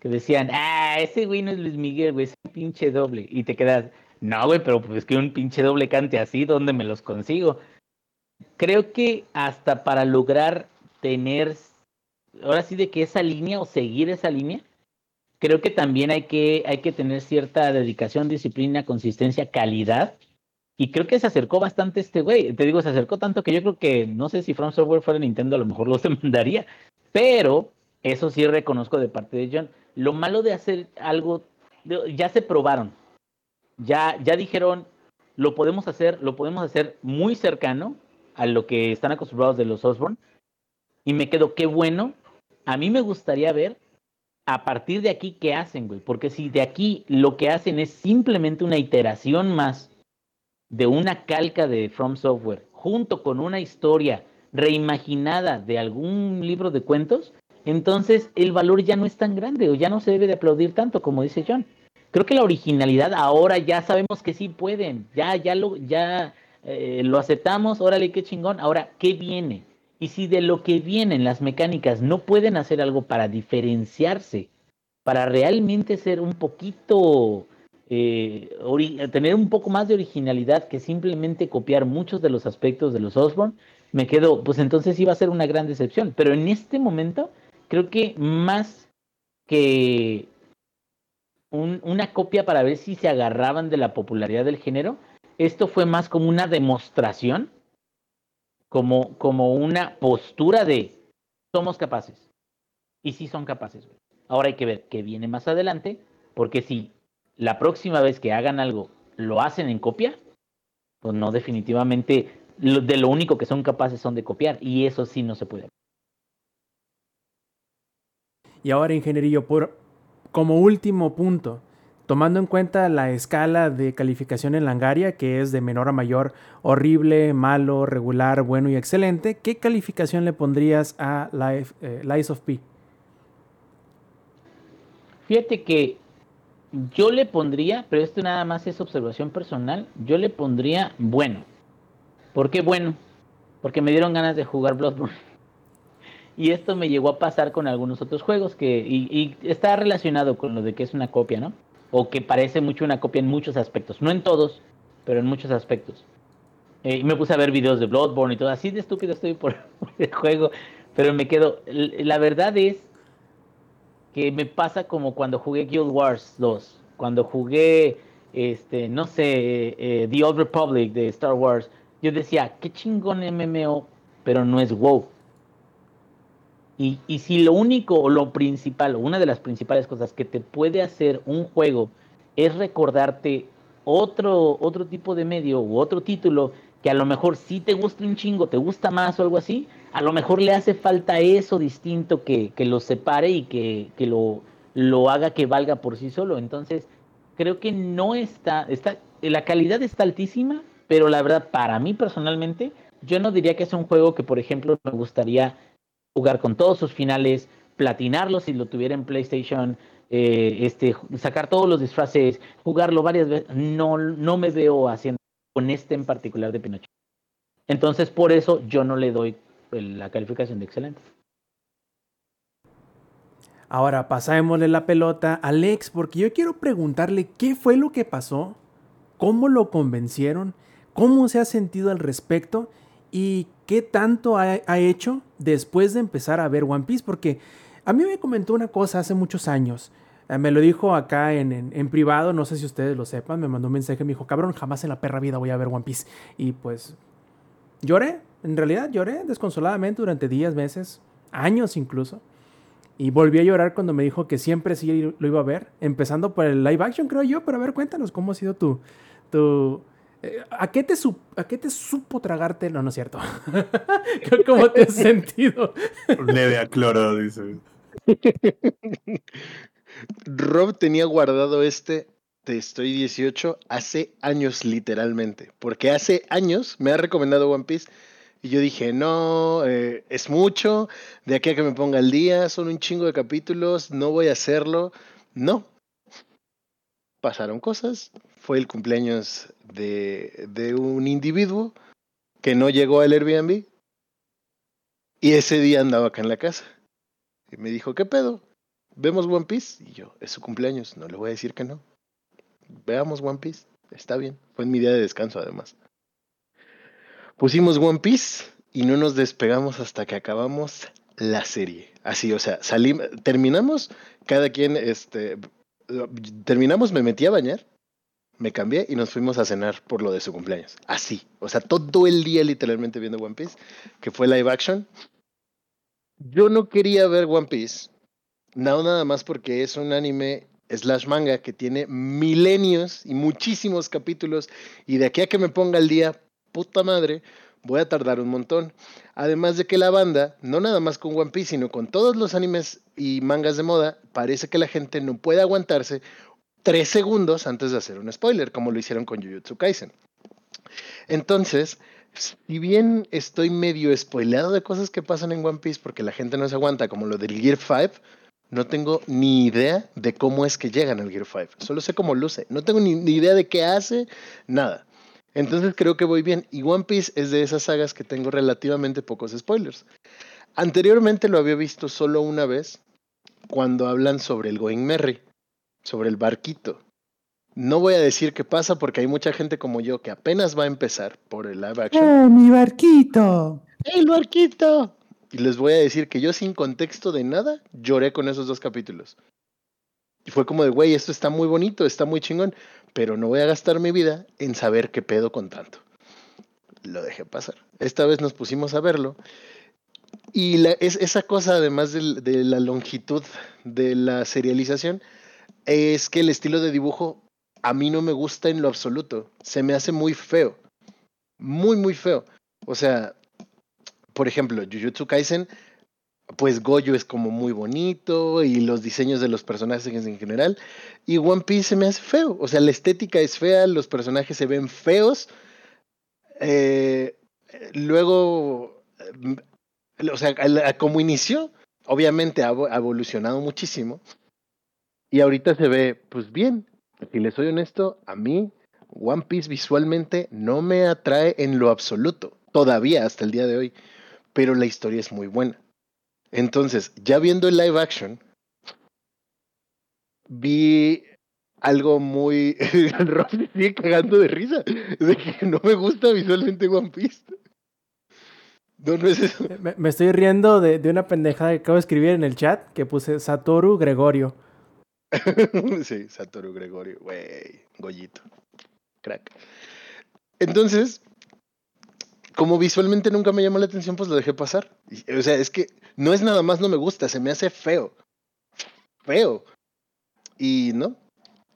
Que decían, ah, ese güey no es Luis Miguel, güey, es un pinche doble. Y te quedas, no, güey, pero pues que un pinche doble cante así, ¿dónde me los consigo? Creo que hasta para lograr tener, ahora sí, de que esa línea o seguir esa línea, creo que también hay que, hay que tener cierta dedicación, disciplina, consistencia, calidad. Y creo que se acercó bastante este güey. Te digo, se acercó tanto que yo creo que no sé si From Software fuera Nintendo, a lo mejor los demandaría. Pero eso sí reconozco de parte de John. Lo malo de hacer algo, ya se probaron. Ya, ya dijeron, lo podemos hacer, lo podemos hacer muy cercano a lo que están acostumbrados de los Osborne. Y me quedo, qué bueno. A mí me gustaría ver a partir de aquí qué hacen, güey. Porque si de aquí lo que hacen es simplemente una iteración más de una calca de From Software junto con una historia reimaginada de algún libro de cuentos, entonces el valor ya no es tan grande o ya no se debe de aplaudir tanto como dice John. Creo que la originalidad ahora ya sabemos que sí pueden, ya ya lo ya eh, lo aceptamos, órale qué chingón. Ahora, ¿qué viene? Y si de lo que vienen las mecánicas no pueden hacer algo para diferenciarse, para realmente ser un poquito eh, tener un poco más de originalidad que simplemente copiar muchos de los aspectos de los Osborne, me quedo, pues entonces iba a ser una gran decepción. Pero en este momento, creo que más que un- una copia para ver si se agarraban de la popularidad del género, esto fue más como una demostración, como, como una postura de somos capaces. Y sí son capaces. Ahora hay que ver qué viene más adelante, porque si la próxima vez que hagan algo lo hacen en copia, pues no, definitivamente de lo único que son capaces son de copiar, y eso sí no se puede. Y ahora, ingenierillo, por, como último punto, tomando en cuenta la escala de calificación en Langaria, que es de menor a mayor, horrible, malo, regular, bueno y excelente, ¿qué calificación le pondrías a Life, eh, Lies of P? Fíjate que yo le pondría, pero esto nada más es observación personal, yo le pondría bueno. ¿Por qué bueno? Porque me dieron ganas de jugar Bloodborne. Y esto me llegó a pasar con algunos otros juegos que y, y está relacionado con lo de que es una copia, ¿no? O que parece mucho una copia en muchos aspectos, no en todos, pero en muchos aspectos. Eh, y me puse a ver videos de Bloodborne y todo, así de estúpido estoy por, el juego, pero me quedo, la verdad es que me pasa como cuando jugué Guild Wars 2, cuando jugué, este, no sé, eh, The Old Republic de Star Wars, yo decía, qué chingón MMO, pero no es WoW. Y, y si lo único o lo principal, o una de las principales cosas que te puede hacer un juego es recordarte otro, otro tipo de medio u otro título que a lo mejor sí te gusta un chingo, te gusta más o algo así, a lo mejor le hace falta eso distinto que, que lo separe y que, que lo, lo haga que valga por sí solo. Entonces, creo que no está, está, la calidad está altísima, pero la verdad, para mí personalmente, yo no diría que es un juego que, por ejemplo, me gustaría jugar con todos sus finales, platinarlo si lo tuviera en PlayStation, eh, este, sacar todos los disfraces, jugarlo varias veces. No, no me veo haciendo con este en particular de Pinocho. Entonces, por eso yo no le doy la calificación de excelente. Ahora pasámosle la pelota a Alex, porque yo quiero preguntarle qué fue lo que pasó, cómo lo convencieron, cómo se ha sentido al respecto y qué tanto ha, hecho después de empezar a ver One Piece, porque a mí me comentó una cosa hace muchos años. eh, Me lo dijo acá en, en- privado, no sé si ustedes lo sepan, me mandó un mensaje, me dijo, cabrón, jamás en la perra vida voy a ver One Piece. Y pues lloré, en realidad lloré desconsoladamente durante días, meses, años incluso. Y volví a llorar cuando me dijo que siempre sí lo iba a ver, empezando por el live action, creo yo. Pero a ver, cuéntanos cómo ha sido tu. tu ¿a, qué te ¿A qué te supo tragarte? No, no es cierto. ¿Cómo te has sentido? Leve a cloro, dice. Rob tenía guardado este Te estoy 18 hace años, literalmente. Porque hace años me ha recomendado One Piece. Y yo dije, no, eh, es mucho, de aquí a que me ponga al día, son un chingo de capítulos, no voy a hacerlo. No. Pasaron cosas. Fue el cumpleaños de, de un individuo que no llegó al Airbnb. Y ese día andaba acá en la casa. Y me dijo, ¿qué pedo? ¿Vemos One Piece? Y yo, es su cumpleaños, no le voy a decir que no. Veamos One Piece, está bien. Fue mi día de descanso además. Pusimos One Piece y no nos despegamos hasta que acabamos la serie. Así, o sea, salimos, terminamos, cada quien, este, terminamos, me metí a bañar, me cambié y nos fuimos a cenar por lo de su cumpleaños. Así, o sea, todo el día literalmente viendo One Piece, que fue live action. Yo no quería ver One Piece, no nada más porque es un anime slash manga que tiene milenios y muchísimos capítulos y de aquí a que me ponga el día, puta madre, voy a tardar un montón. Además de que la banda, no nada más con One Piece, sino con todos los animes y mangas de moda, parece que la gente no puede aguantarse tres segundos antes de hacer un spoiler, como lo hicieron con Jujutsu Kaisen. Entonces, si bien estoy medio spoileado de cosas que pasan en One Piece porque la gente no se aguanta, como lo del Gear 5, no tengo ni idea de cómo es que llegan al Gear 5. Solo sé cómo luce. No tengo ni, idea de qué hace, nada. Entonces creo que voy bien. Y One Piece es de esas sagas que tengo relativamente pocos spoilers. Anteriormente lo había visto solo una vez cuando hablan sobre el Going Merry, sobre el barquito. No voy a decir qué pasa porque hay mucha gente como yo que apenas va a empezar por el live action. ¡Eh, mi barquito! ¡El barquito! Y les voy a decir que yo sin contexto de nada lloré con esos dos capítulos. Y fue como de, güey, esto está muy bonito, está muy chingón, pero no voy a gastar mi vida en saber qué pedo con tanto. Lo dejé pasar. Esta vez nos pusimos a verlo. Y la, es, esa cosa, además de, de la longitud de la serialización, es que el estilo de dibujo a mí no me gusta en lo absoluto. Se me hace muy feo. Muy, muy feo. O sea, por ejemplo, Jujutsu Kaisen, pues Goyo es como muy bonito y los diseños de los personajes en general. Y One Piece se me hace feo. O sea, la estética es fea, los personajes se ven feos. Eh, luego, o sea, como inició, obviamente ha evolucionado muchísimo. Y ahorita se ve, pues bien. Si les soy honesto, a mí One Piece visualmente no me atrae en lo absoluto. Todavía, hasta el día de hoy pero la historia es muy buena. Entonces, ya viendo el live action, vi algo muy... Rob sigue cagando de risa, de que no me gusta visualmente One Piece. No, no es eso. Me, estoy riendo de, una pendejada que acabo de escribir en el chat que puse Satoru Gregorio. sí, Satoru Gregorio, güey, Goyito, crack. Entonces, como visualmente nunca me llamó la atención, pues lo dejé pasar. o sea, es que no es nada más no me gusta, se me hace feo. Feo. Y no.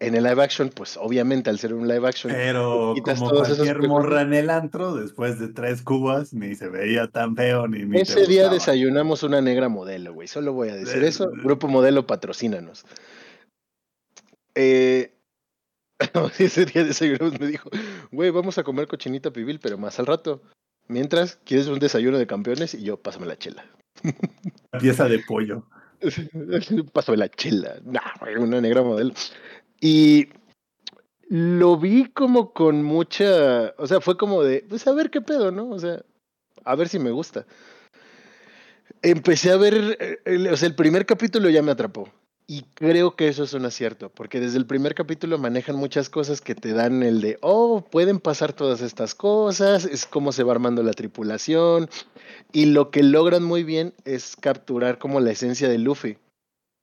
En el live action, pues obviamente al ser un live action. Pero como cualquier morra en el antro, después de tres cubas, ni se veía tan feo ni. ni Ese día desayunamos una negra modelo, güey. Solo voy a decir eso. Grupo modelo, patrocínanos. Eh, ese día desayunamos, me dijo, güey, vamos a comer cochinita pibil, pero más al rato. Mientras, ¿quieres un desayuno de campeones? Y yo, pásame la chela. Pieza de pollo. pásame la chela. Nah, una negra modelo. Y lo vi como con mucha. O sea, fue como de, pues a ver qué pedo, ¿no? O sea, a ver si me gusta. Empecé a ver. Eh, o sea, el primer capítulo ya me atrapó. Y creo que eso es un acierto, porque desde el primer capítulo manejan muchas cosas que te dan el de, oh, pueden pasar todas estas cosas, es cómo se va armando la tripulación, y lo que logran muy bien es capturar como la esencia de Luffy.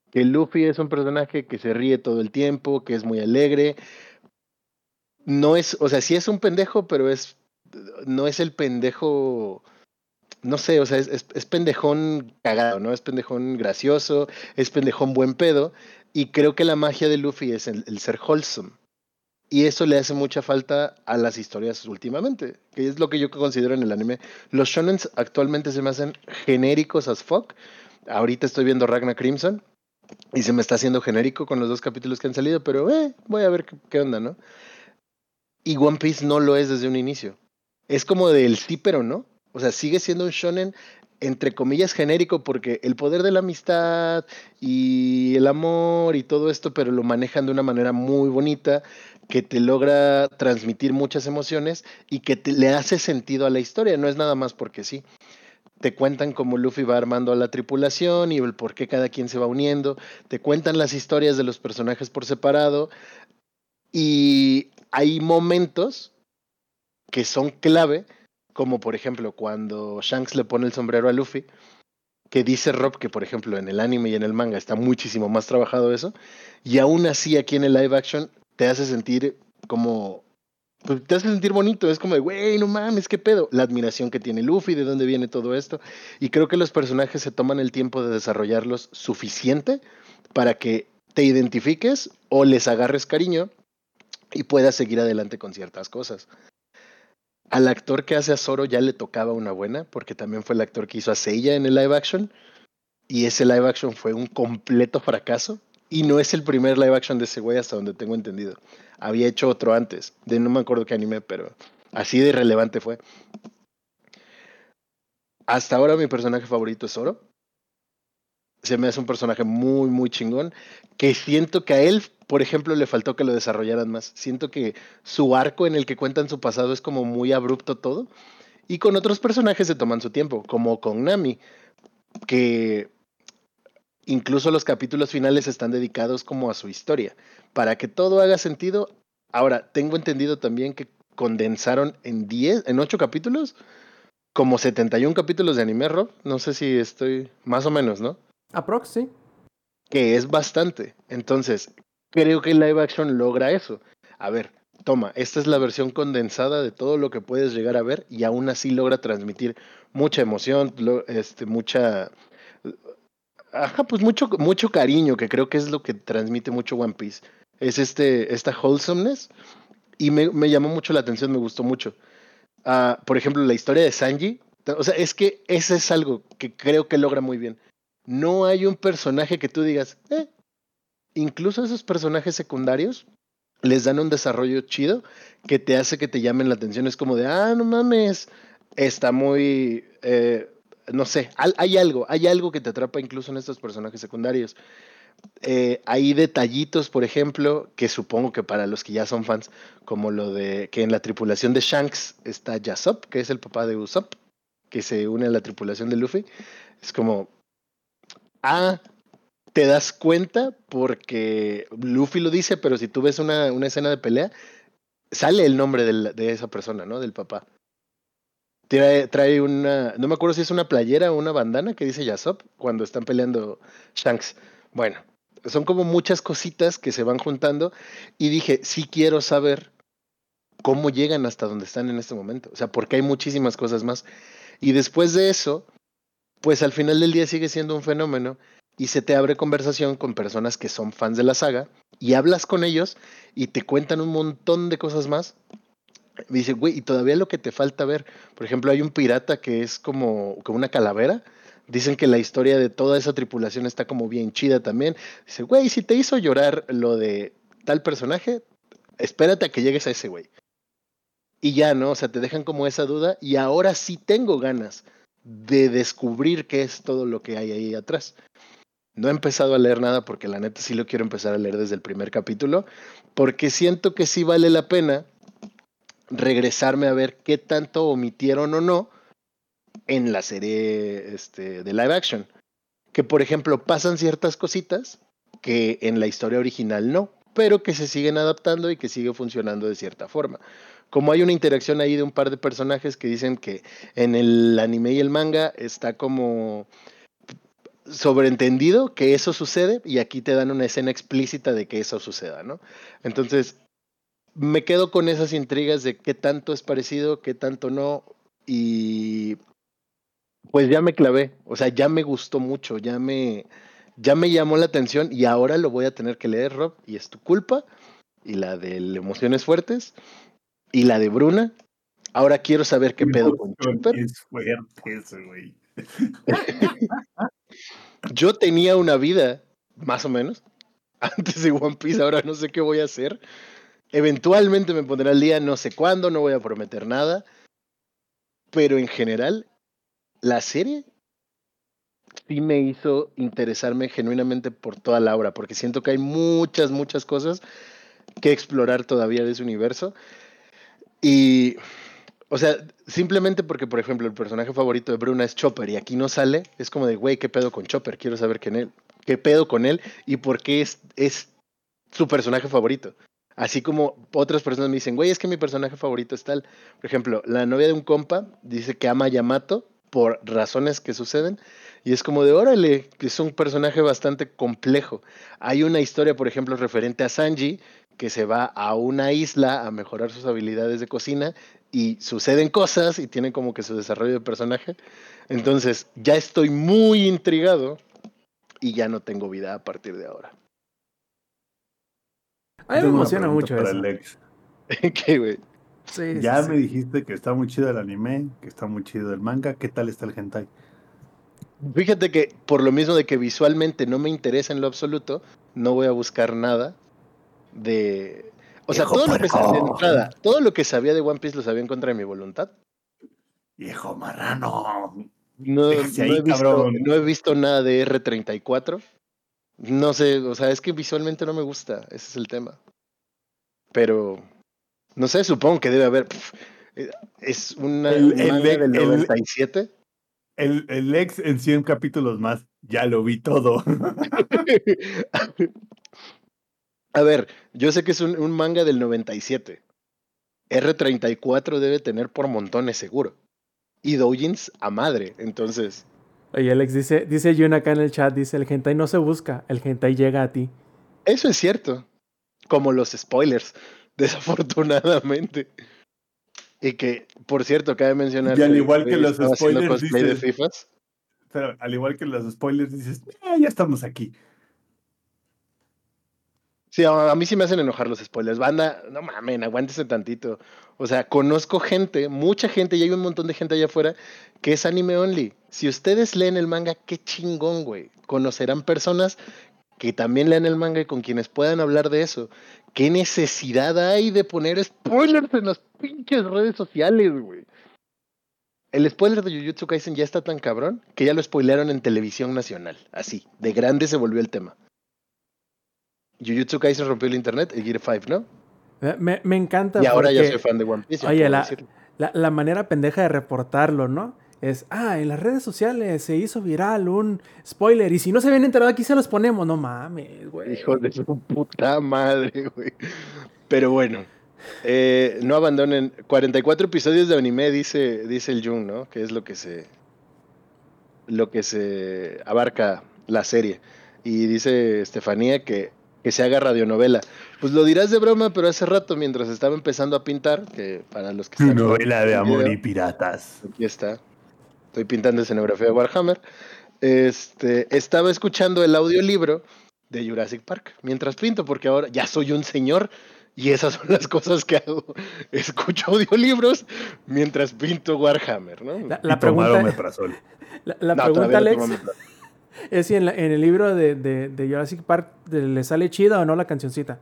Que Luffy es un personaje que se ríe todo el tiempo, que es muy alegre. No es, o sea, sí es un pendejo, pero es, no es el pendejo no sé, o sea, es, es, pendejón cagado, ¿no? Es pendejón gracioso, es pendejón buen pedo. Y creo que la magia de Luffy es el, ser wholesome. Y eso le hace mucha falta a las historias últimamente, que es lo que yo considero en el anime. Los shonens actualmente se me hacen genéricos as fuck. Ahorita estoy viendo Ragnar Crimson y se me está haciendo genérico con los dos capítulos que han salido, pero eh, voy a ver qué, qué onda, ¿no? Y One Piece no lo es desde un inicio. Es como del sí, pero no. O sea, sigue siendo un shonen entre comillas genérico porque el poder de la amistad y el amor y todo esto, pero lo manejan de una manera muy bonita que te logra transmitir muchas emociones y que te, le hace sentido a la historia, no es nada más porque sí. Te cuentan cómo Luffy va armando a la tripulación y el por qué cada quien se va uniendo. Te cuentan las historias de los personajes por separado. Y hay momentos que son clave, como por ejemplo cuando Shanks le pone el sombrero a Luffy, que dice Rob que por ejemplo en el anime y en el manga está muchísimo más trabajado eso, y aún así aquí en el live action te hace sentir como pues, te hace sentir bonito, es como de, güey, no mames, qué pedo. La admiración que tiene Luffy, de dónde viene todo esto. Y creo que los personajes se toman el tiempo de desarrollarlos suficiente para que te identifiques o les agarres cariño y puedas seguir adelante con ciertas cosas. Al actor que hace a Zoro ya le tocaba una buena, porque también fue el actor que hizo a Seiya en el live action. Y ese live action fue un completo fracaso. Y no es el primer live action de ese güey hasta donde tengo entendido. Había hecho otro antes, de no me acuerdo qué anime, pero así de relevante fue. Hasta ahora mi personaje favorito es Zoro. Se me hace un personaje muy, muy chingón. Que siento que a él, por ejemplo, le faltó que lo desarrollaran más. Siento que su arco en el que cuentan su pasado es como muy abrupto todo. Y con otros personajes se toman su tiempo, como con Nami, que incluso los capítulos finales están dedicados como a su historia, para que todo haga sentido. Ahora, tengo entendido también que condensaron en 10, en 8 capítulos, como 71 capítulos de anime, Rob. No sé si estoy más o menos, ¿no? Aprox, sí. Que es bastante. Entonces, creo que el live action logra eso. A ver, toma, esta es la versión condensada de todo lo que puedes llegar a ver y aún así logra transmitir mucha emoción, lo, este, mucha Ajá, pues mucho, mucho cariño, que creo que es lo que transmite mucho One Piece. Es este, esta wholesomeness. Y me, me llamó mucho la atención, me gustó mucho. Uh, por ejemplo, la historia de Sanji. O sea, es que ese es algo que creo que logra muy bien. No hay un personaje que tú digas, eh. Incluso esos personajes secundarios les dan un desarrollo chido que te hace que te llamen la atención. Es como de, ah, no mames, está muy. Eh, no sé, hay algo, hay algo que te atrapa incluso en estos personajes secundarios. Eh, hay detallitos, por ejemplo, que supongo que para los que ya son fans, como lo de que en la tripulación de Shanks está Yasop, que es el papá de Usopp, que se une a la tripulación de Luffy. Es como, ah, te das cuenta porque Luffy lo dice, pero si tú ves una, una escena de pelea, sale el nombre de, esa persona, ¿no? Del papá. Trae, trae, una, no me acuerdo si es una playera o una bandana que dice Yasop cuando están peleando Shanks. Bueno, son como muchas cositas que se van juntando y dije, sí quiero saber cómo llegan hasta donde están en este momento. O sea, porque hay muchísimas cosas más. Y después de eso, pues al final del día sigue siendo un fenómeno y se te abre conversación con personas que son fans de la saga y hablas con ellos y te cuentan un montón de cosas más me dice, güey, y todavía lo que te falta ver, por ejemplo, hay un pirata que es como, como una calavera. Dicen que la historia de toda esa tripulación está como bien chida también. Dice, güey, si te hizo llorar lo de tal personaje, espérate a que llegues a ese güey. Y ya, ¿no? O sea, te dejan como esa duda y ahora sí tengo ganas de descubrir qué es todo lo que hay ahí atrás. No he empezado a leer nada porque la neta sí lo quiero empezar a leer desde el primer capítulo, porque siento que sí vale la pena regresarme a ver qué tanto omitieron o no en la serie este, de live action. Que por ejemplo pasan ciertas cositas que en la historia original no, pero que se siguen adaptando y que sigue funcionando de cierta forma. Como hay una interacción ahí de un par de personajes que dicen que en el anime y el manga está como sobreentendido que eso sucede y aquí te dan una escena explícita de que eso suceda, ¿no? Entonces, me quedo con esas intrigas de qué tanto es parecido, qué tanto no. Y pues ya me clavé, o sea, ya me gustó mucho, ya me, ya me llamó la atención y ahora lo voy a tener que leer, Rob, y es tu culpa, y la de Emociones Fuertes, y la de Bruna. Ahora quiero saber qué pedo con Chopper. Es fuerte eso, güey. Yo tenía una vida, más o menos, antes de One Piece, ahora no sé qué voy a hacer. Eventualmente me pondré al día, no sé cuándo, no voy a prometer nada. Pero en general, la serie sí me hizo interesarme genuinamente por toda la obra, porque siento que hay muchas, muchas cosas que explorar todavía de ese universo. Y, o sea, simplemente porque, por ejemplo, el personaje favorito de Bruna es Chopper y aquí no sale, es como de, güey, ¿qué pedo con Chopper? Quiero saber qué, en él, qué pedo con él y por qué es, es su personaje favorito. Así como otras personas me dicen, güey, es que mi personaje favorito es tal. Por ejemplo, la novia de un compa dice que ama a Yamato por razones que suceden. Y es como de, órale, que es un personaje bastante complejo. Hay una historia, por ejemplo, referente a Sanji, que se va a una isla a mejorar sus habilidades de cocina y suceden cosas y tiene como que su desarrollo de personaje. Entonces, ya estoy muy intrigado y ya no tengo vida a partir de ahora. A mí me emociona mucho para eso. Alex. ¿Qué, güey? Sí, Ya sí. me dijiste que está muy chido el anime, que está muy chido el manga. ¿Qué tal está el hentai? Fíjate que por lo mismo de que visualmente no me interesa en lo absoluto, no voy a buscar nada de... O sea, todo lo, que sabía, de entrada, todo lo que sabía de One Piece lo sabía en contra de mi voluntad. Viejo marrano. No, no ahí, he visto, no he visto nada de R34. No sé, o sea, es que visualmente no me gusta, ese es el tema. Pero, no sé, supongo que debe haber... pf, eh, es una, El- el- del el- 97. El, el ex en 100 capítulos más. Ya lo vi todo. A ver, yo sé que es un, un manga del 97. R34 debe tener por montones seguro. Y Doujins a madre, entonces... Oye, Alex dice, dice Jun acá en el chat, dice, el hentai no se busca, el hentai llega a ti. Eso es cierto. Como los spoilers, desafortunadamente. Y que, por cierto, cabe mencionar Y al igual que güey los spoilers, de dices- FIFAs. Pero al igual que los spoilers, dices, "Eh, ya estamos aquí. Sí, a, mí sí me hacen enojar los spoilers. Banda, no mamen, aguántese tantito. O sea, conozco gente, mucha gente, y hay un montón de gente allá afuera que es anime only. Si ustedes leen el manga, qué chingón, güey. Conocerán personas que también lean el manga y con quienes puedan hablar de eso. ¿Qué necesidad hay de poner spoilers en las pinches redes sociales, güey? El spoiler de Jujutsu Kaisen ya está tan cabrón que ya lo spoilearon en televisión nacional. Así, de grande se volvió el tema. Jujutsu Kaisen rompió el internet, el Gear 5, ¿no? Eh, Me, me encanta Y ahora ya soy fan de One Piece. Oye, la- la, la manera pendeja de reportarlo, ¿no? Es, ah, en las redes sociales se hizo viral un spoiler y si no se habían enterado aquí se los ponemos. No mames, güey. Hijo de su puta madre, güey. Pero bueno, eh, no abandonen. 44 episodios de anime, dice, dice el Jun, ¿no? Que es lo que se. Lo que se abarca la serie. Y dice Estefanía que, que se haga radionovela. Pues lo dirás de broma, pero hace rato, mientras estaba empezando a pintar, que para los que están. Novela de amor video, y piratas. Aquí está. Estoy pintando escenografía de Warhammer. Este, estaba escuchando el audiolibro de Jurassic Park mientras pinto, porque ahora ya soy un señor y esas son las cosas que hago. Escucho audiolibros mientras pinto Warhammer, ¿no? La, pregunta, la, la No, pregunta Alex. Es si en, la- en el libro de, de- de Jurassic Park de- le sale chida o no la cancioncita.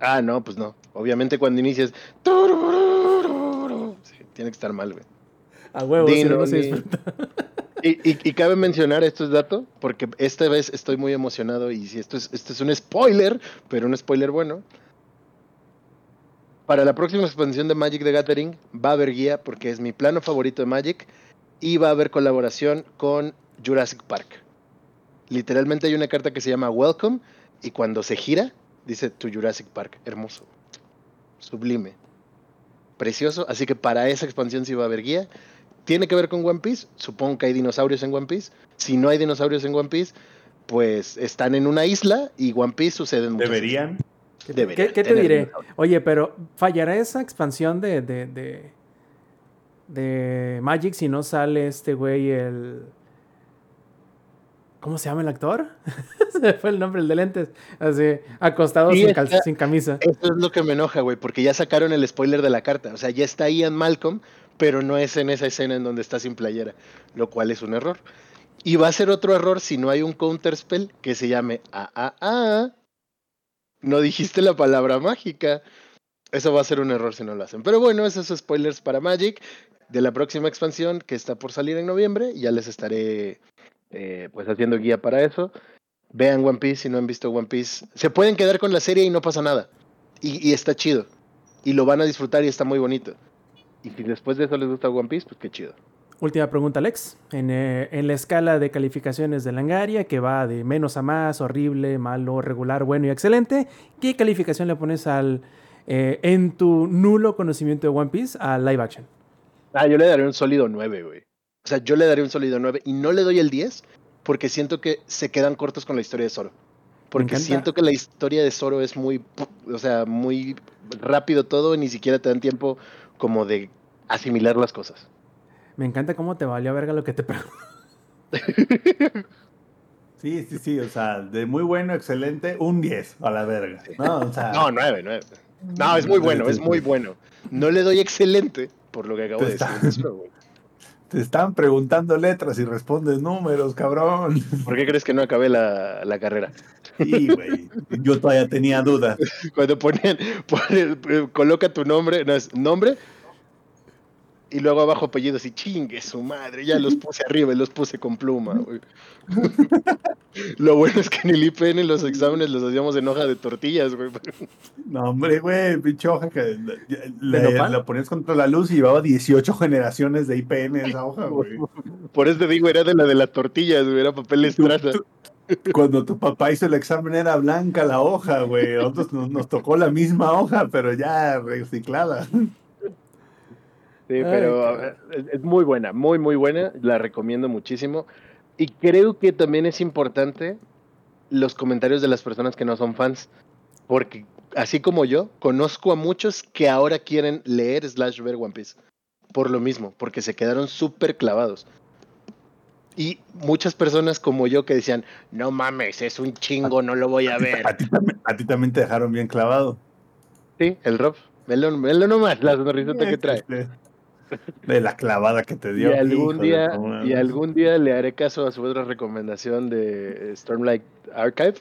Ah, no, pues no. Obviamente cuando inicias. Sí, tiene que estar mal, güey. A huevo, si Dino, no, no se ni- disfruta. Y, y- y cabe mencionar, esto es dato, porque esta vez estoy muy emocionado y si esto es, esto es un spoiler, pero un spoiler bueno. Para la próxima expansión de Magic the Gathering va a haber guía porque es mi plano favorito de Magic y va a haber colaboración con Jurassic Park. Literalmente hay una carta que se llama Welcome y cuando se gira dice to Jurassic Park. Hermoso. Sublime. Precioso. Así que para esa expansión sí va a haber guía. ¿Tiene que ver con One Piece? Supongo que hay dinosaurios en One Piece. Si no hay dinosaurios en One Piece, pues están en una isla y One Piece sucede en muchas Deberían. ¿Qué, Debería qué- qué te diré? Oye, pero ¿fallará esa expansión de, de, de, de Magic si no sale este güey, el. ¿Cómo se llama el actor? se fue el nombre, el de lentes. Así, acostado sin, sin camisa. Eso es lo que me enoja, güey, porque ya sacaron el spoiler de la carta. O sea, ya está Ian Malcolm, pero no es en esa escena en donde está sin playera, lo cual es un error. Y va a ser otro error si no hay un counter spell que se llame ah. No dijiste la palabra mágica. Eso va a ser un error si no lo hacen. Pero bueno, esos spoilers para Magic de la próxima expansión que está por salir en noviembre. Ya les estaré eh, pues haciendo guía para eso. Vean One Piece si no han visto One Piece. Se pueden quedar con la serie y no pasa nada. Y, y está chido. Y lo van a disfrutar y está muy bonito. Y si después de eso les gusta One Piece, pues qué chido. Última pregunta, Alex. En, eh, en la escala de calificaciones de Langaria, que va de menos a más, horrible, malo, regular, bueno y excelente, ¿qué calificación le pones al eh, en tu nulo conocimiento de One Piece a live action? Ah, yo le daré un sólido 9, güey. O sea, yo le daré un sólido 9 y no le doy el 10 porque siento que se quedan cortos con la historia de Zoro. Porque siento que la historia de Zoro es muy, o sea, muy rápido todo, ni siquiera te dan tiempo como de asimilar las cosas. Me encanta cómo te valió verga lo que te pregunto. Sí, sí, sí, o sea, de muy bueno, excelente, un 10 a la verga. No, o sea, No, 9, 9. No, es muy bueno, es muy bueno. No le doy excelente por lo que acabo de Está- decir. güey. Te están preguntando letras y respondes números, cabrón. ¿Por qué crees que no acabé la, la carrera? Sí, güey. Yo todavía tenía dudas. Cuando ponen, ponen- eh, coloca tu nombre, no es nombre, y luego abajo apellidos y chingue su madre, ya los puse arriba y los puse con pluma. güey. Lo bueno es que en el IPN los exámenes los hacíamos en hoja de tortillas, güey. No, hombre, güey, pinche hoja que la ponías contra la luz y llevaba 18 generaciones de IPN esa hoja, güey. Por eso te digo, era de la de las tortillas, güey, era papel estraza. Cuando tu papá hizo el examen era blanca la hoja, güey. Nosotros nos, nos tocó la misma hoja, pero ya reciclada. Sí, pero cabrón. es, es muy buena, muy, muy buena. La recomiendo muchísimo. Y creo que también es importante los comentarios de las personas que no son fans. Porque así como yo, conozco a muchos que ahora quieren leer slash ver One Piece. Por lo mismo, porque se quedaron súper clavados. Y muchas personas como yo que decían, no mames, es un chingo, no lo voy a ver. A ti, también- a ti también te dejaron bien clavado. Sí, el Rob. Velo, velo nomás, la sonrisota que trae. De la clavada que te Y dio. algún hijo de día, y algún día le haré caso a su otra recomendación de Stormlight Archive,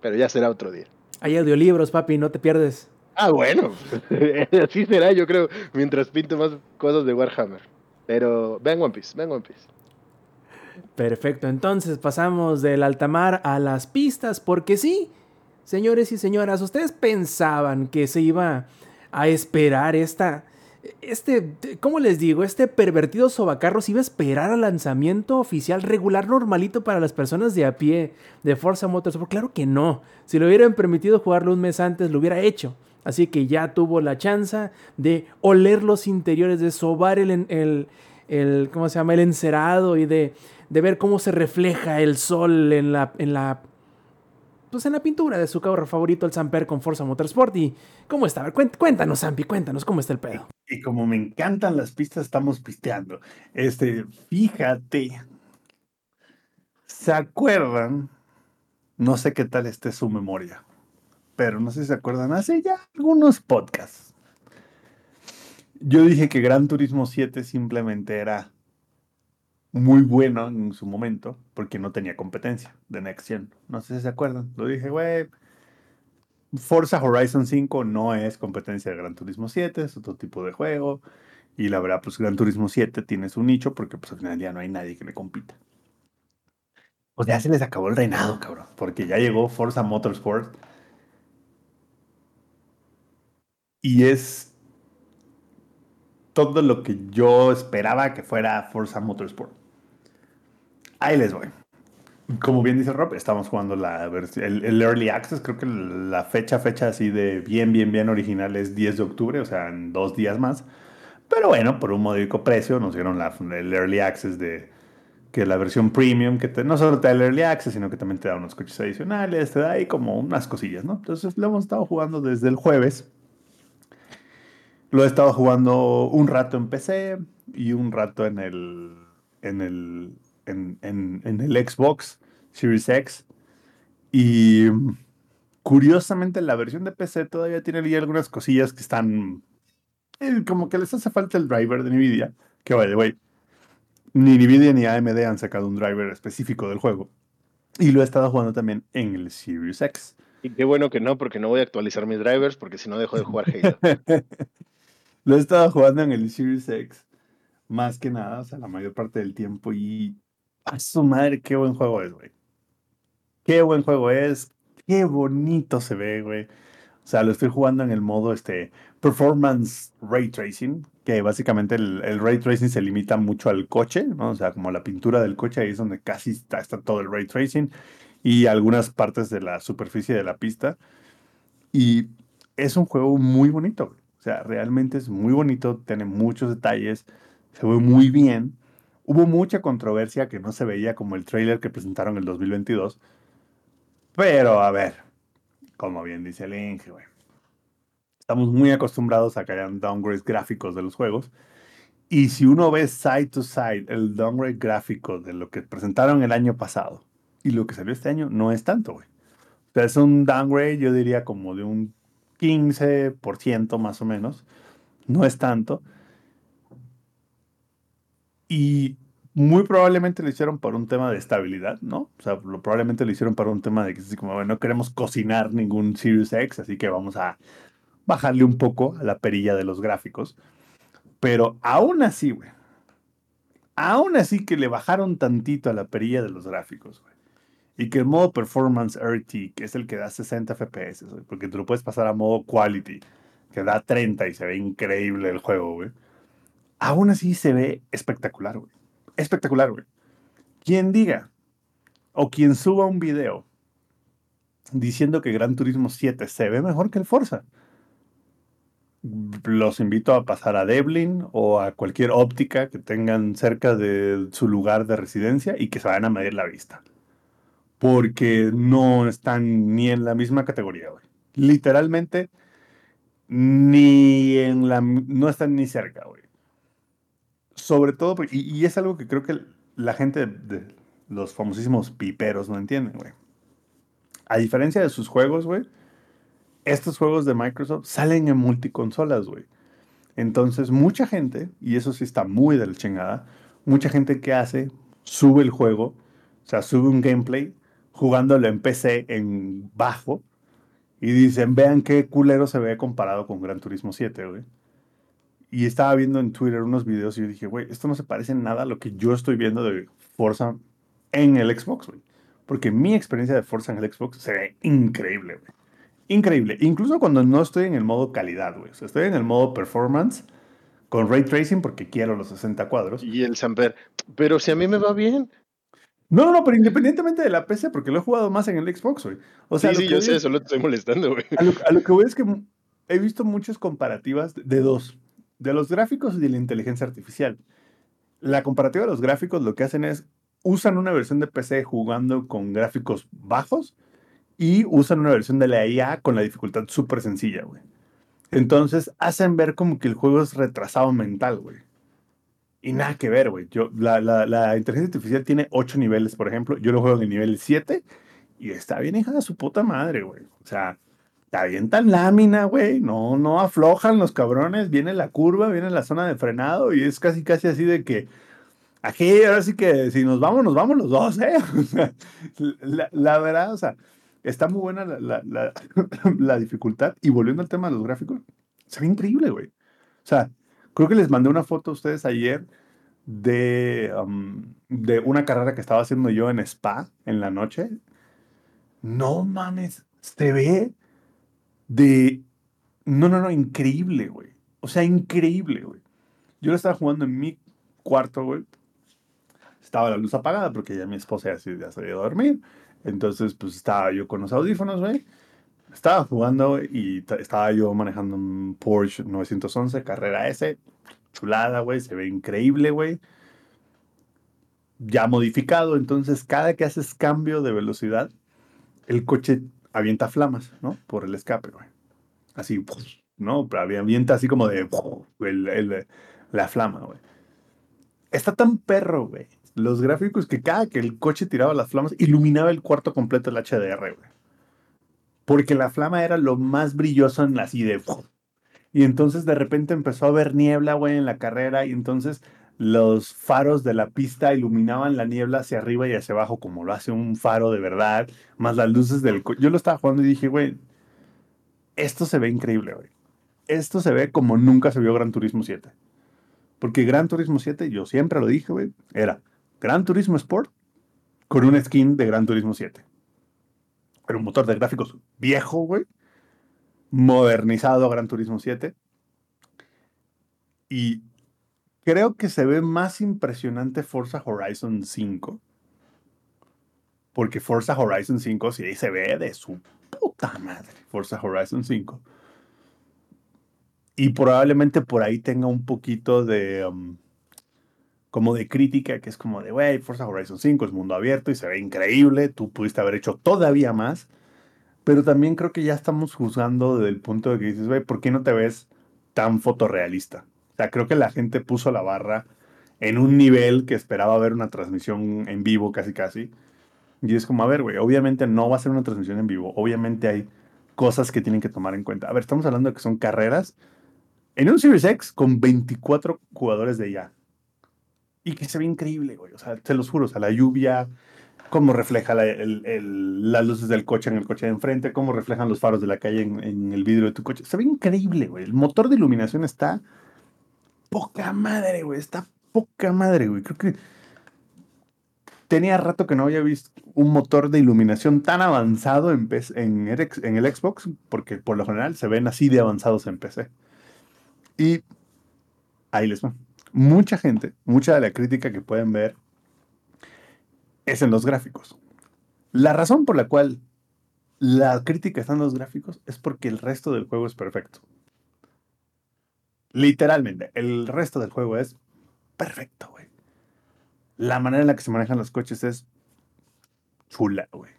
pero ya será otro día. Hay audiolibros, papi, no te pierdes. Ah, bueno, así será, yo creo, mientras pinte más cosas de Warhammer. Pero vean One Piece, vean One Piece. Perfecto, entonces pasamos del altamar a las pistas, porque sí, señores y señoras, ustedes pensaban que se iba a esperar esta, este, ¿cómo les digo? Este pervertido sobacarro se iba a esperar al lanzamiento oficial regular normalito para las personas de a pie de Forza Motorsport. Claro que no, si lo hubieran permitido jugarlo un mes antes, lo hubiera hecho. Así que ya tuvo la chance de oler los interiores, de sobar el, el, el ¿cómo se llama? El encerado y de, de ver cómo se refleja el sol en la, en la, pues en la pintura de su carro favorito, el Samper con Forza Motorsport. ¿Y cómo está? Cuéntanos, Zampi, cuéntanos cómo está el pedo. Y como me encantan las pistas, estamos pisteando. Este, fíjate. ¿Se acuerdan? No sé qué tal esté su memoria, pero no sé si se acuerdan, hace ya algunos podcasts. Yo dije que Gran Turismo 7 simplemente era muy bueno en su momento porque no tenía competencia de Next. No sé si se acuerdan. Lo dije, güey. Forza Horizon 5 no es competencia de Gran Turismo 7, es otro tipo de juego. Y la verdad, pues Gran Turismo 7 tiene su nicho porque pues al final ya no hay nadie que le compita. Pues ya se les acabó el reinado, cabrón. Porque ya llegó Forza Motorsport. Y es todo lo que yo esperaba que fuera Forza Motorsport. Ahí les voy. Como bien dice Rob, estamos jugando la el, el Early Access. Creo que la fecha, fecha así de bien, bien, bien original es 10 de octubre, o sea, en dos días más. Pero bueno, por un módico precio nos dieron la- el Early Access de que la versión premium, que no solo te da el Early Access, sino que también te da unos coches adicionales, te da ahí como unas cosillas, ¿no? Entonces lo hemos estado jugando desde el jueves. Lo he estado jugando un rato en PC, y un rato en el, en el, en, en- en el Xbox Series X. Y mm, curiosamente la versión de PC todavía tiene ahí algunas cosillas que están eh, como que les hace falta el driver de Nvidia. Que by the way, ni Nvidia ni AMD han sacado un driver específico del juego. Y lo he estado jugando también en el Series X. Y qué bueno que no, porque no voy a actualizar mis drivers, porque si no dejo de jugar Halo. Lo he estado jugando en el Series X. Más que nada, o sea, la mayor parte del tiempo. Y a su madre, qué buen juego es, güey. Qué buen juego es. Qué bonito se ve, güey. O sea, lo estoy jugando en el modo este Performance Ray Tracing, que básicamente el, el Ray Tracing se limita mucho al coche, ¿no? O sea, como la pintura del coche, ahí es donde casi está, está todo el Ray Tracing y algunas partes de la superficie de la pista. Y es un juego muy bonito. O sea, realmente es muy bonito, tiene muchos detalles, se ve muy bien. Hubo mucha controversia que no se veía como el trailer que presentaron en el 2022. Pero a ver, como bien dice el Inge, güey. Estamos muy acostumbrados a que hayan downgrades gráficos de los juegos. Y si uno ve side to side el downgrade gráfico de lo que presentaron el año pasado y lo que salió este año, no es tanto, güey. O sea, es un downgrade, yo diría como de un 15% más o menos. No es tanto. Y muy probablemente lo hicieron por un tema de estabilidad, ¿no? O sea, lo, probablemente lo hicieron para un tema de que como, bueno, no queremos cocinar ningún Series X, así que vamos a bajarle un poco a la perilla de los gráficos. Pero aún así, güey. Aún así que le bajaron tantito a la perilla de los gráficos, güey. Y que el modo Performance RT, que es el que da 60 FPS, porque tú lo puedes pasar a modo Quality, que da 30 y se ve increíble el juego, güey. Aún así se ve espectacular, güey. Espectacular, güey. Quien diga o quien suba un video diciendo que Gran Turismo 7 se ve mejor que el Forza, los invito a pasar a Devlin o a cualquier óptica que tengan cerca de su lugar de residencia y que se vayan a medir la vista. Porque no están ni en la misma categoría, güey. Literalmente, ni en la... no están ni cerca, güey. Sobre todo, y, es algo que creo que la gente de, de los famosísimos piperos no entienden, güey. A diferencia de sus juegos, güey, estos juegos de Microsoft salen en multiconsolas, güey. Entonces, mucha gente, y eso sí está muy de la chingada, mucha gente que hace, sube el juego, o sea, sube un gameplay jugándolo en PC en bajo y dicen, vean qué culero se ve comparado con Gran Turismo 7, güey. Y estaba viendo en Twitter unos videos y yo dije, güey, esto no se parece en nada a lo que yo estoy viendo de Forza en el Xbox, güey. Porque mi experiencia de Forza en el Xbox se ve increíble, güey. Increíble. Incluso cuando no estoy en el modo calidad, güey. O sea, estoy en el modo performance con ray tracing porque quiero los 60 cuadros. Y el Samper, pero si a mí me va bien. No, no, no, pero independientemente de la PC, porque lo he jugado más en el Xbox, güey. O sea, sí, sí, yo voy sé, solo te estoy molestando, güey. a lo, a lo que voy es que he visto muchas comparativas de dos, de los gráficos y de la inteligencia artificial. La comparativa de los gráficos lo que hacen es, usan una versión de PC jugando con gráficos bajos y usan una versión de la IA con la dificultad súper sencilla, güey. Entonces hacen ver como que el juego es retrasado mental, güey. Y nada que ver, güey. La, la, la inteligencia artificial tiene 8 niveles, por ejemplo. Yo lo juego en el nivel 7 y está bien hija de su puta madre, güey. O sea, te avientan lámina, güey. No, no aflojan los cabrones. Viene la curva, viene la zona de frenado y es casi, casi así de que aquí, ahora sí que si nos vamos, nos vamos los dos, ¿eh? La, verdad, o sea, está muy buena la, la dificultad. Y volviendo al tema de los gráficos, se ve increíble, güey. O sea, creo que les mandé una foto a ustedes ayer de, um, de una carrera que estaba haciendo yo en Spa en la noche. No mames, se ve de... No, no, no, increíble, güey. O sea, increíble, güey. Yo lo estaba jugando en mi cuarto, güey. Estaba la luz apagada porque ya mi esposa ya se, ya se había ido a dormir. Entonces, pues estaba yo con los audífonos, güey. Estaba jugando güey, y ta- estaba yo manejando un Porsche 911 Carrera S. Chulada, güey. Se ve increíble, güey. Ya modificado. Entonces, cada que haces cambio de velocidad, el coche avienta flamas, ¿no? Por el escape, güey. Así, ¿no? Avienta así como de el- la flama, güey. Está tan perro, güey. Los gráficos que cada que el coche tiraba las flamas, iluminaba el cuarto completo del HDR, güey. Porque la flama era lo más brilloso en la así de... Y entonces de repente empezó a haber niebla, güey, en la carrera. Y entonces los faros de la pista iluminaban la niebla hacia arriba y hacia abajo, como lo hace un faro de verdad. Más las luces del. Yo lo estaba jugando y dije, güey, esto se ve increíble, güey. Esto se ve como nunca se vio Gran Turismo 7. Porque Gran Turismo 7, yo siempre lo dije, güey, era Gran Turismo Sport con un skin de Gran Turismo 7. Era un motor de gráficos viejo, güey. Modernizado Gran Turismo 7. Y creo que se ve más impresionante Forza Horizon 5. Porque Forza Horizon 5 sí se ve de su puta madre. Forza Horizon 5. Y probablemente por ahí tenga un poquito de. um, como de crítica, que es como de, güey, Forza Horizon 5 es mundo abierto y se ve increíble. Tú pudiste haber hecho todavía más. Pero también creo que ya estamos juzgando desde el punto de que dices, güey, ¿por qué no te ves tan fotorrealista? O sea, creo que la gente puso la barra en un nivel que esperaba ver una transmisión en vivo casi casi. Y es como, a ver, güey, obviamente no va a ser una transmisión en vivo. Obviamente hay cosas que tienen que tomar en cuenta. A ver, estamos hablando de que son carreras en un Series X con 24 jugadores de ya. Y que se ve increíble, güey. O sea, se los juro, o sea, la lluvia, cómo refleja las luces del coche en el coche de enfrente, cómo reflejan los faros de la calle en, en el vidrio de tu coche. Se ve increíble, güey. El motor de iluminación está poca madre, güey. Está poca madre, güey. Creo que tenía rato que no había visto un motor de iluminación tan avanzado en, en, el, el Xbox, porque por lo general se ven así de avanzados en PC. Y ahí les va. Mucha gente, mucha de la crítica que pueden ver es en los gráficos. La razón por la cual la crítica está en los gráficos es porque el resto del juego es perfecto. Literalmente, el resto del juego es perfecto, güey. La manera en la que se manejan los coches es chula, güey.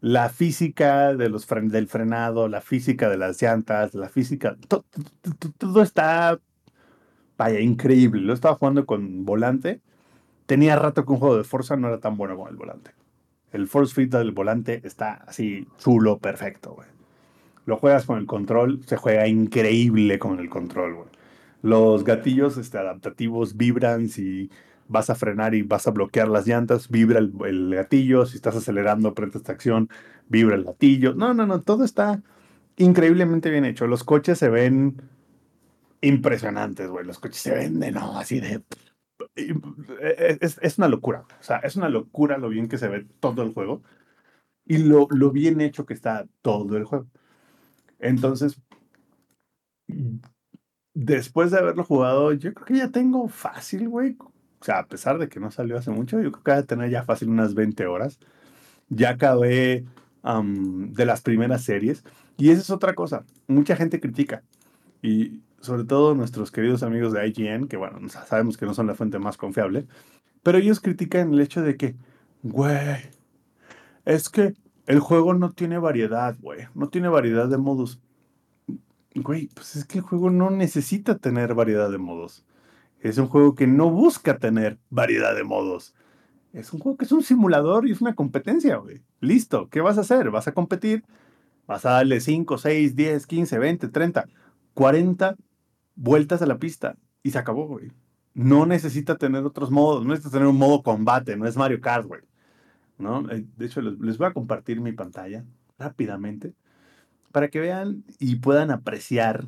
La física de los del frenado, la física de las llantas, la física, to- to- to- todo está, vaya, increíble. Lo estaba jugando con volante. Tenía rato que un juego de Forza no era tan bueno con el volante. El force fit del volante está así chulo, perfecto, güey. Lo juegas con el control, se juega increíble con el control, güey. Los gatillos este, adaptativos vibran si vas a frenar y vas a bloquear las llantas, vibra el, el gatillo. Si estás acelerando, aprietas esta acción, vibra el gatillo. No, no, no, todo está increíblemente bien hecho. Los coches se ven impresionantes, güey. Los coches se ven de no, así de. Es, es una locura. O sea, es una locura lo bien que se ve todo el juego y lo, lo bien hecho que está todo el juego. Entonces, después de haberlo jugado, yo creo que ya tengo fácil, güey. O sea, a pesar de que no salió hace mucho, yo creo que voy a tener ya fácil unas 20 horas. Ya acabé de las primeras series. Y esa es otra cosa. Mucha gente critica. Y sobre todo nuestros queridos amigos de IGN, que bueno, sabemos que no son la fuente más confiable. Pero ellos critican el hecho de que, güey, es que el juego no tiene variedad, güey. No tiene variedad de modos. Güey, pues es que el juego no necesita tener variedad de modos. Es un juego que no busca tener variedad de modos. Es un juego que es un simulador y es una competencia, güey. Listo, ¿qué vas a hacer? Vas a competir, vas a darle 5, 6, 10, 15, 20, 30, 40 vueltas a la pista y se acabó, güey. No necesita tener otros modos, no necesita tener un modo combate, no es Mario Kart, güey. ¿No? Eh, De hecho, les voy a compartir mi pantalla rápidamente para que vean y puedan apreciar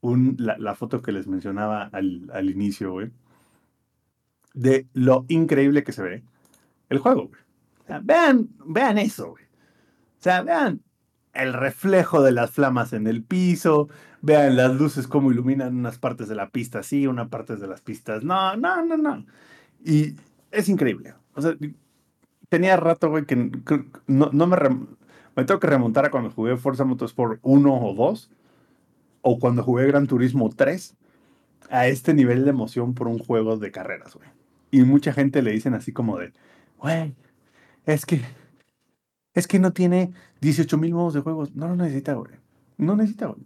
un- la, foto que les mencionaba al, al inicio, de lo increíble que se ve el juego, vean, vean eso. O sea, vean el reflejo de las flamas en el piso, vean las luces cómo iluminan unas partes de la pista sí, unas partes de las pistas no, no, no, no. Y es increíble. O sea, tenía rato, güey, que no, no me, me tengo que remontar a cuando jugué Forza Motorsport 1 o 2, o cuando jugué Gran Turismo 3, a este nivel de emoción por un juego de carreras, güey. Y mucha gente le dicen así como de, güey, es que, es que no tiene 18 mil modos de juegos. No lo necesita, güey. No necesita, güey.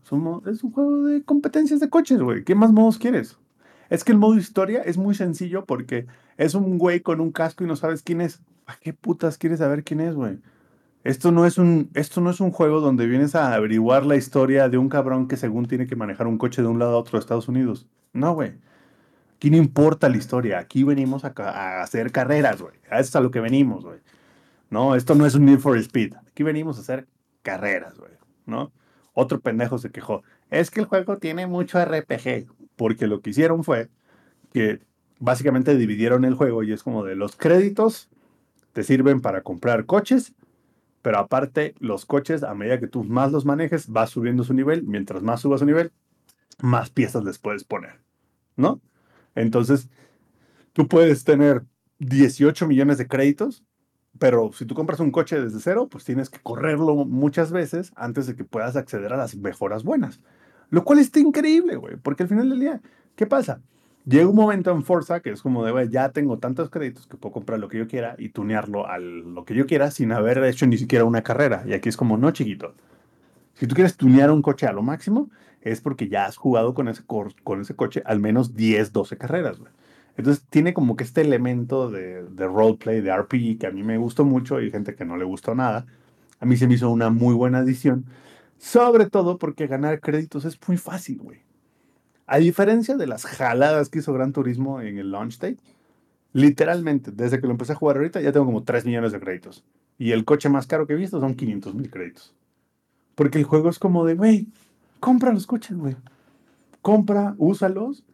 Es un juego de competencias de coches, güey. ¿Qué más modos quieres? Es que el modo historia es muy sencillo porque es un güey con un casco y no sabes quién es. ¿A qué putas quieres saber quién es, güey? Esto no es un, esto no es un juego donde vienes a averiguar la historia de un cabrón que según tiene que manejar un coche de un lado a otro de Estados Unidos. No, güey. Aquí no importa la historia. Aquí venimos a, a hacer carreras, güey. A eso es a lo que venimos, güey. No, esto no es un Need for Speed. Aquí venimos a hacer carreras, güey. ¿No? Otro pendejo se quejó. Es que el juego tiene mucho RPG. Porque lo que hicieron fue que básicamente dividieron el juego y es como de los créditos te sirven para comprar coches, pero aparte los coches, a medida que tú más los manejes, vas subiendo su nivel. Mientras más subas su nivel, más piezas les puedes poner, ¿no? Entonces, tú puedes tener 18 millones de créditos, pero si tú compras un coche desde cero, pues tienes que correrlo muchas veces antes de que puedas acceder a las mejoras buenas. Lo cual está increíble, güey, porque al final del día, ¿qué pasa? Llega un momento en Forza que es como de, ya tengo tantos créditos que puedo comprar lo que yo quiera y tunearlo a lo que yo quiera sin haber hecho ni siquiera una carrera. Y aquí es como, no, chiquito. Si tú quieres tunear un coche a lo máximo, es porque ya has jugado con ese, con ese coche al menos 10, 12 carreras, güey. Entonces tiene como que este elemento de, de roleplay, de RPG, que a mí me gustó mucho y gente que no le gustó nada. A mí se me hizo una muy buena adición. Sobre todo porque ganar créditos es muy fácil, güey. A diferencia de las jaladas que hizo Gran Turismo en el launch date, literalmente, desde que lo empecé a jugar ahorita, ya tengo como 3 millones de créditos. Y el coche más caro que he visto son 500 mil créditos. Porque el juego es como de, güey, compra los coches, güey. Compra, úsalos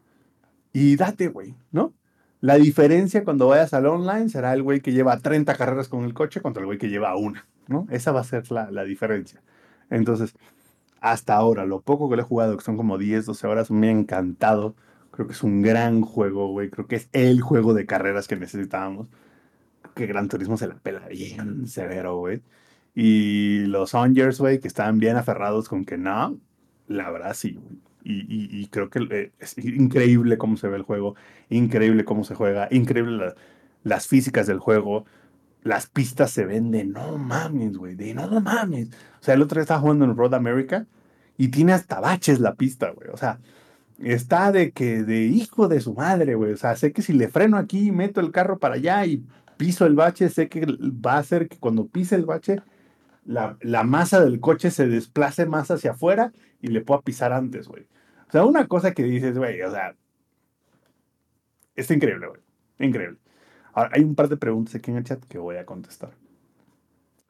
y date, güey, ¿no? La diferencia cuando vayas al online será el güey que lleva 30 carreras con el coche contra el güey que lleva una, ¿no? Esa va a ser la, la diferencia. Entonces, hasta ahora, lo poco que le he jugado, que son como 10, 12 horas, me ha encantado. Creo que es un gran juego, güey. Creo que es el juego de carreras que necesitábamos. Que Gran Turismo se la pela bien severo, güey. Y los Ongers, güey, que estaban bien aferrados con que no, la verdad sí. Y, y- creo que eh, es increíble cómo se ve el juego, increíble cómo se juega, increíble la- las físicas del juego. Las pistas se ven de no mames, güey, de no mames. O sea, el otro día estaba jugando en Road America y tiene hasta baches la pista, güey. O sea, está de que, de hijo de su madre, güey. O sea, sé que si le freno aquí y meto el carro para allá y piso el bache, sé que va a hacer que cuando pise el bache, la, la masa del coche se desplace más hacia afuera y le pueda pisar antes, güey. O sea, una cosa que dices, güey, o sea, está increíble, güey. Increíble. Ahora, hay un par de preguntas aquí en el chat que voy a contestar.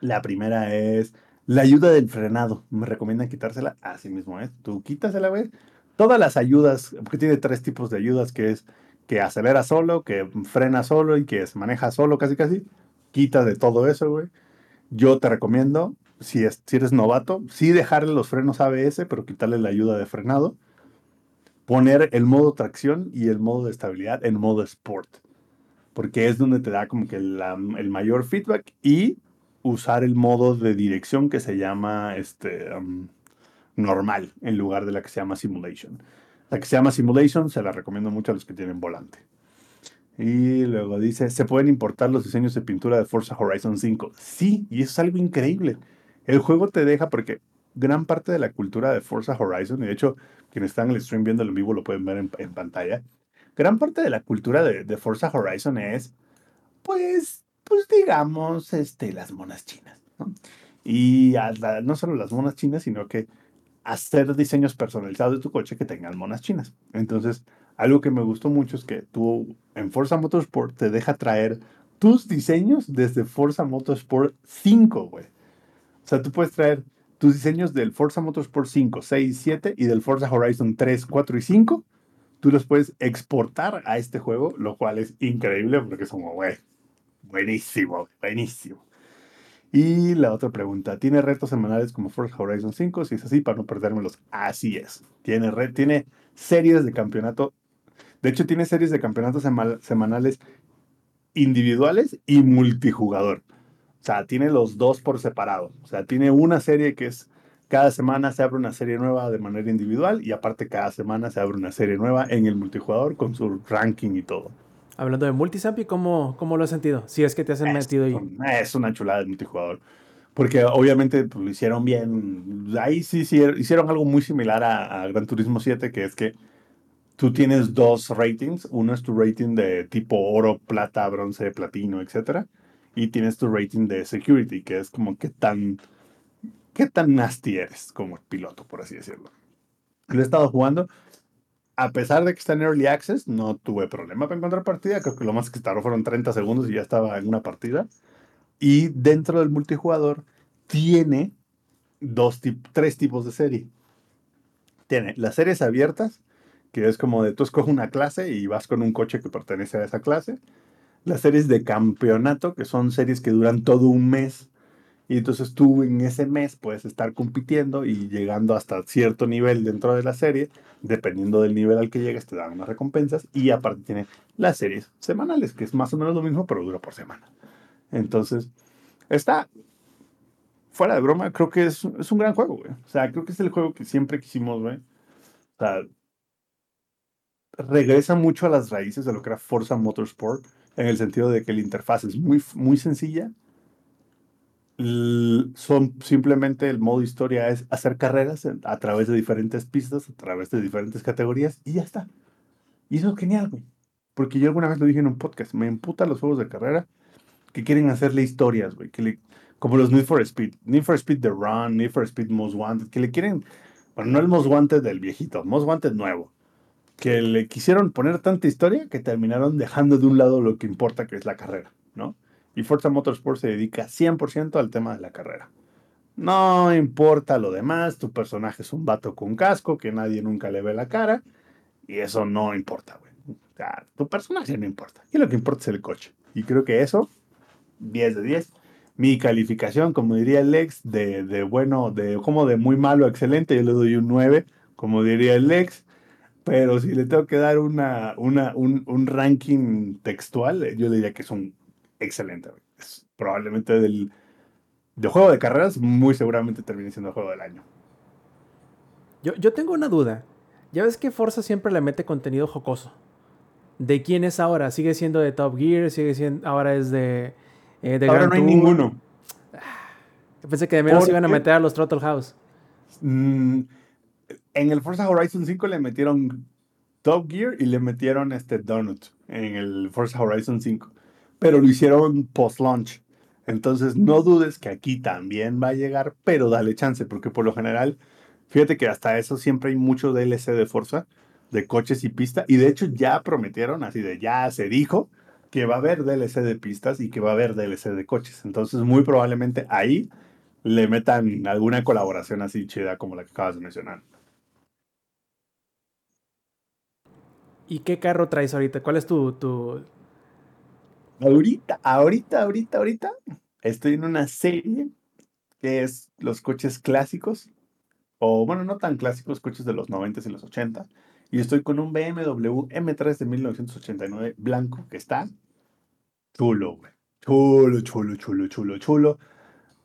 La primera es, la ayuda del frenado, ¿me recomiendan quitársela? Así mismo es, tú quítasela, güey. Todas las ayudas, porque tiene tres tipos de ayudas, que es que acelera solo, que frena solo y que se maneja solo casi casi. Quita de todo eso, güey. Yo te recomiendo, si, es- si eres novato, sí dejarle los frenos ABS, pero quitarle la ayuda de frenado. Poner el modo tracción y el modo de estabilidad en modo sport. Porque es donde te da como que el mayor feedback y usar el modo de dirección que se llama este, um, normal en lugar de la que se llama simulation. La que se llama simulation se la recomiendo mucho a los que tienen volante. Y luego dice, ¿se pueden importar los diseños de pintura de Forza Horizon 5? Sí, y es algo increíble. El juego te deja porque gran parte de la cultura de Forza Horizon, y de hecho quienes están en el stream viendo en vivo lo pueden ver en pantalla, gran parte de la cultura de, Forza Horizon es, pues, pues digamos, este, las monas chinas. ¿no? Y no solo las monas chinas, sino que hacer diseños personalizados de tu coche que tengan monas chinas. Entonces, algo que me gustó mucho es que tú en Forza Motorsport te deja traer tus diseños desde Forza Motorsport 5, güey. O sea, tú puedes traer tus diseños del Forza Motorsport 5, 6, 7 y del Forza Horizon 3, 4 y 5. Tú los puedes exportar a este juego, lo cual es increíble porque son, güey, buenísimo, buenísimo. Y la otra pregunta, ¿tiene retos semanales como Forza Horizon 5? Si es así, para no perdérmelos. Así es. Tiene, re- tiene series de campeonato. De hecho, tiene series de campeonatos sema- semanales individuales y multijugador. O sea, tiene los dos por separado. O sea, tiene una serie que es cada semana se abre una serie nueva de manera individual y aparte cada semana se abre una serie nueva en el multijugador con su ranking y todo. Hablando de Multisampi, ¿cómo, ¿cómo lo has sentido? Si es que te has metido ahí. Es una chulada de multijugador. Porque obviamente pues, lo hicieron bien. Ahí sí, sí hicieron algo muy similar a, a Gran Turismo 7, que es que tú tienes dos ratings. Uno es tu rating de tipo oro, plata, bronce, platino, etcétera. Y tienes tu rating de security, que es como qué tan, qué tan nasty eres como piloto, por así decirlo. Lo he estado jugando. A pesar de que está en Early Access, no tuve problema para encontrar partida. Creo que lo más que tardó fueron 30 segundos y ya estaba en una partida. Y dentro del multijugador tiene dos tip- tres tipos de serie. Tiene las series abiertas, que es como de tú escoges una clase y vas con un coche que pertenece a esa clase. Las series de campeonato, que son series que duran todo un mes. Y entonces tú en ese mes puedes estar compitiendo y llegando hasta cierto nivel dentro de la serie. Dependiendo del nivel al que llegues, te dan unas recompensas. Y aparte tiene las series semanales, que es más o menos lo mismo, pero dura por semana. Entonces, está fuera de broma, creo que es, es un gran juego, güey. O sea, creo que es el juego que siempre quisimos, güey. O sea, regresa mucho a las raíces de lo que era Forza Motorsport, en el sentido de que la interfaz es muy, muy sencilla. Son simplemente el modo historia es hacer carreras a través de diferentes pistas, a través de diferentes categorías, y ya está. Y eso es genial, güey. Porque yo alguna vez lo dije en un podcast, me emputan los juegos de carrera que quieren hacerle historias, güey, que le, como los Need for Speed, Need for Speed The Run, Need for Speed Most Wanted, que le quieren, bueno, no el Most Wanted del viejito, Most Wanted nuevo, que le quisieron poner tanta historia que terminaron dejando de un lado lo que importa, que es la carrera, ¿no? Y Forza Motorsport se dedica 100% al tema de la carrera. No importa lo demás, tu personaje es un vato con casco que nadie nunca le ve la cara, y eso no importa, güey. O sea, tu personaje no importa. Y lo que importa es el coche. Y creo que eso 10 de 10. Mi calificación, como diría el Lex, de, de bueno, de como de muy malo a excelente, yo le doy un 9, como diría el Lex. Pero si le tengo que dar una, una, un, un ranking textual, yo le diría que es un excelente. Es probablemente del de juego de carreras, muy seguramente termine siendo el juego del año. Yo, yo tengo una duda. Ya ves que Forza siempre le mete contenido jocoso. ¿De quién es ahora? ¿Sigue siendo de Top Gear? ¿Sigue siendo ahora es de, eh, de Ahora Gran no hay Tour? ninguno. Pensé que de menos ¿Por iban a meter a los Throttle House. Mm, en el Forza Horizon 5 le metieron Top Gear y le metieron este Donut en el Forza Horizon 5. Pero lo hicieron post-launch. Entonces no dudes que aquí también va a llegar, pero dale chance, porque por lo general, fíjate que hasta eso siempre hay mucho DLC de Forza, de coches y pista. Y de hecho ya prometieron, así de ya se dijo, que va a haber DLC de pistas y que va a haber DLC de coches. Entonces muy probablemente ahí le metan alguna colaboración así chida como la que acabas de mencionar. ¿Y qué carro traes ahorita? ¿Cuál es tu, tu... Ahorita, ahorita, ahorita, ahorita, estoy en una serie que es los coches clásicos, o bueno, no tan clásicos, coches de los 90 y los 80, y estoy con un BMW M3 de 1989 blanco que está chulo. Chulo, chulo, chulo, chulo, chulo.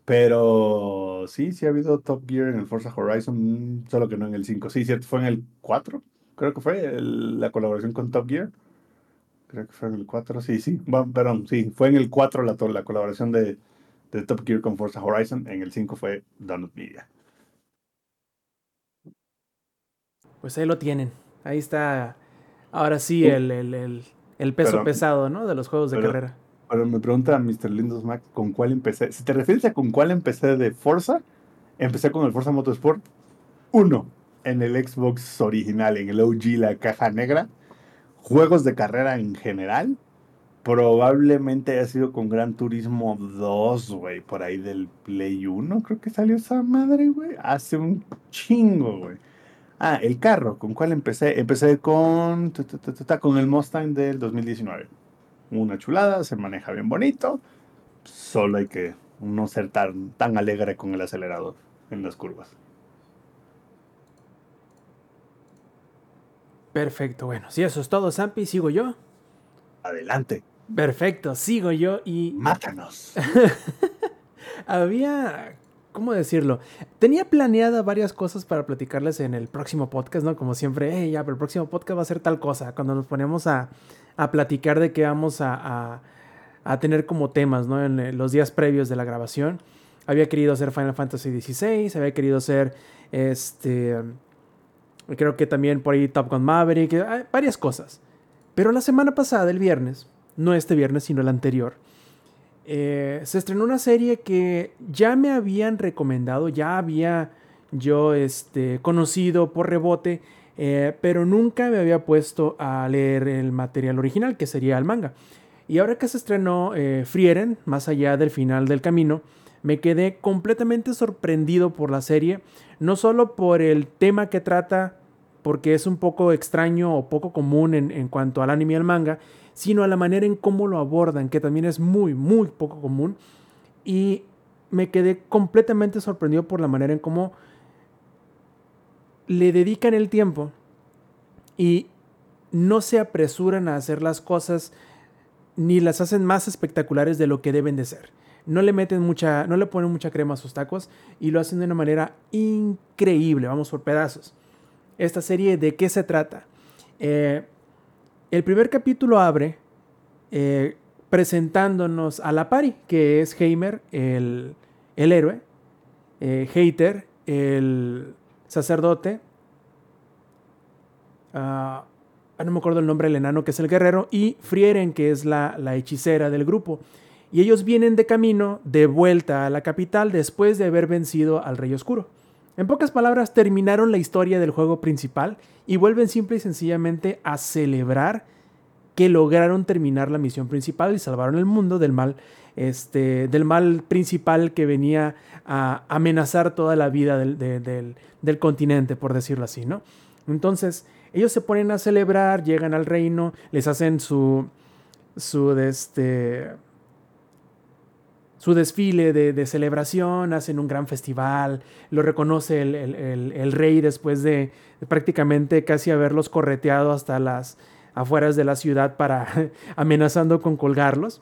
Pero sí, sí ha habido Top Gear en el Forza Horizon, solo que no en el 5. Sí, cierto, fue en el 4, creo que fue la colaboración con Top Gear. Creo que fue en el 4, sí, sí. Perdón, sí, fue en el 4 la, la colaboración de, de Top Gear con Forza Horizon. En el 5 fue Donut Media. Pues ahí lo tienen. Ahí está. Ahora sí, Sí. el, el, el, el peso Pero- pesado, ¿no? De los juegos de pero- carrera. Pero me pregunta Mr. Lindos Mac con cuál empecé. Si te refieres a con cuál empecé de Forza, empecé con el Forza Motorsport 1 en el Xbox original, en el OG, la caja negra. Juegos de carrera en general. Probablemente haya sido con Gran Turismo 2, güey, por ahí del Play 1, creo que salió esa madre, güey. Hace un chingo, güey. Ah, el carro, ¿con cuál empecé? Empecé con, con el Mustang del 2019. Una chulada, se maneja bien bonito. Solo hay que no ser tan, tan alegre con el acelerador en las curvas. Perfecto, bueno. Si eso es todo, Zampi, sigo yo. Adelante, Perfecto, sigo yo y mátanos. había, ¿cómo decirlo? Tenía planeada varias cosas para platicarles en el próximo podcast, ¿no? Como siempre, "Hey, ya, pero el próximo podcast va a ser tal cosa. Cuando nos ponemos a, a platicar de qué vamos a, a- a tener como temas, ¿no? En eh, los días previos de la grabación. Había querido hacer Final Fantasy XVI, había querido hacer este Creo que también por ahí Top Gun Maverick, hay varias cosas. Pero la semana pasada, el viernes, no este viernes, sino el anterior, eh, se estrenó una serie que ya me habían recomendado, ya había yo este, conocido por rebote, eh, pero nunca me había puesto a leer el material original, que sería el manga. Y ahora que se estrenó eh, Frieren, más allá del final del camino, me quedé completamente sorprendido por la serie, no solo por el tema que trata, porque es un poco extraño o poco común en, en cuanto al anime y al manga, sino a la manera en cómo lo abordan, que también es muy, muy poco común. Y me quedé completamente sorprendido por la manera en cómo le dedican el tiempo y no se apresuran a hacer las cosas ni las hacen más espectaculares de lo que deben de ser. No le meten mucha, no le ponen mucha crema a sus tacos y lo hacen de una manera increíble. Vamos por pedazos. Esta serie, ¿de qué se trata? Eh, el primer capítulo abre eh, presentándonos a la pari, que es Heimer, el, héroe, eh, Hater, el sacerdote, ah, no me acuerdo el nombre del enano, que es el guerrero, y Frieren, que es la, la hechicera del grupo. Y ellos vienen de camino de vuelta a la capital después de haber vencido al Rey Oscuro. En pocas palabras, terminaron la historia del juego principal y vuelven simple y sencillamente a celebrar que lograron terminar la misión principal y salvaron el mundo del mal, este, del mal principal que venía a amenazar toda la vida del, del, continente, por decirlo así, ¿no? Entonces, ellos se ponen a celebrar, llegan al reino, les hacen su, su, este, su desfile de, celebración, hacen un gran festival, lo reconoce el, rey después de, prácticamente casi haberlos correteado hasta las afueras de la ciudad para amenazando con colgarlos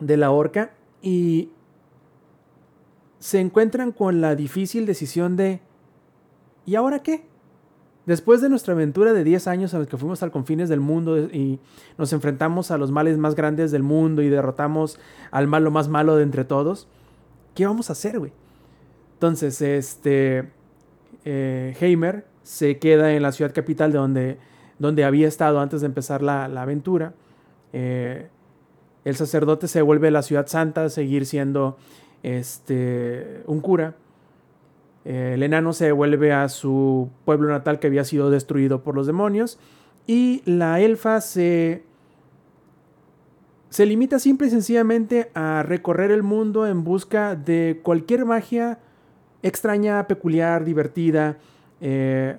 de la horca y se encuentran con la difícil decisión de ¿y ahora qué? Después de nuestra aventura de 10 años en los que fuimos al confines del mundo y nos enfrentamos a los males más grandes del mundo y derrotamos al malo más malo de entre todos, ¿qué vamos a hacer, güey? Entonces, este, eh, Heimer se queda en la ciudad capital de donde, donde había estado antes de empezar la, aventura. Eh, el sacerdote se vuelve a la ciudad santa a seguir siendo este, un cura. Eh, el enano se vuelve a su pueblo natal que había sido destruido por los demonios. Y la elfa se, se limita simple y sencillamente a recorrer el mundo en busca de cualquier magia extraña, peculiar, divertida, eh,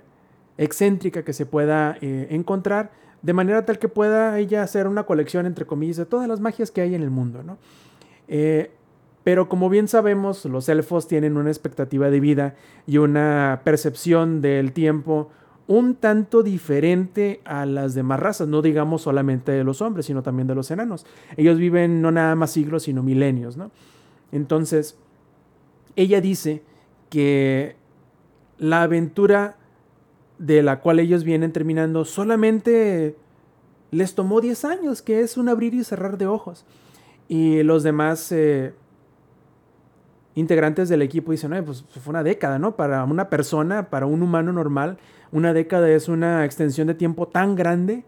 excéntrica que se pueda eh, encontrar, de manera tal que pueda ella hacer una colección, entre comillas, de todas las magias que hay en el mundo. ¿no? Pero como bien sabemos, los elfos tienen una expectativa de vida y una percepción del tiempo un tanto diferente a las demás razas, no digamos solamente de los hombres, sino también de los enanos. Ellos viven no nada más siglos, sino milenios, ¿no? Entonces, ella dice que la aventura de la cual ellos vienen terminando solamente les tomó 10 años, que es un abrir y cerrar de ojos. Y los demás eh, integrantes del equipo dicen, pues fue una década, ¿no? Para una persona, para un humano normal, una década es una extensión de tiempo tan grande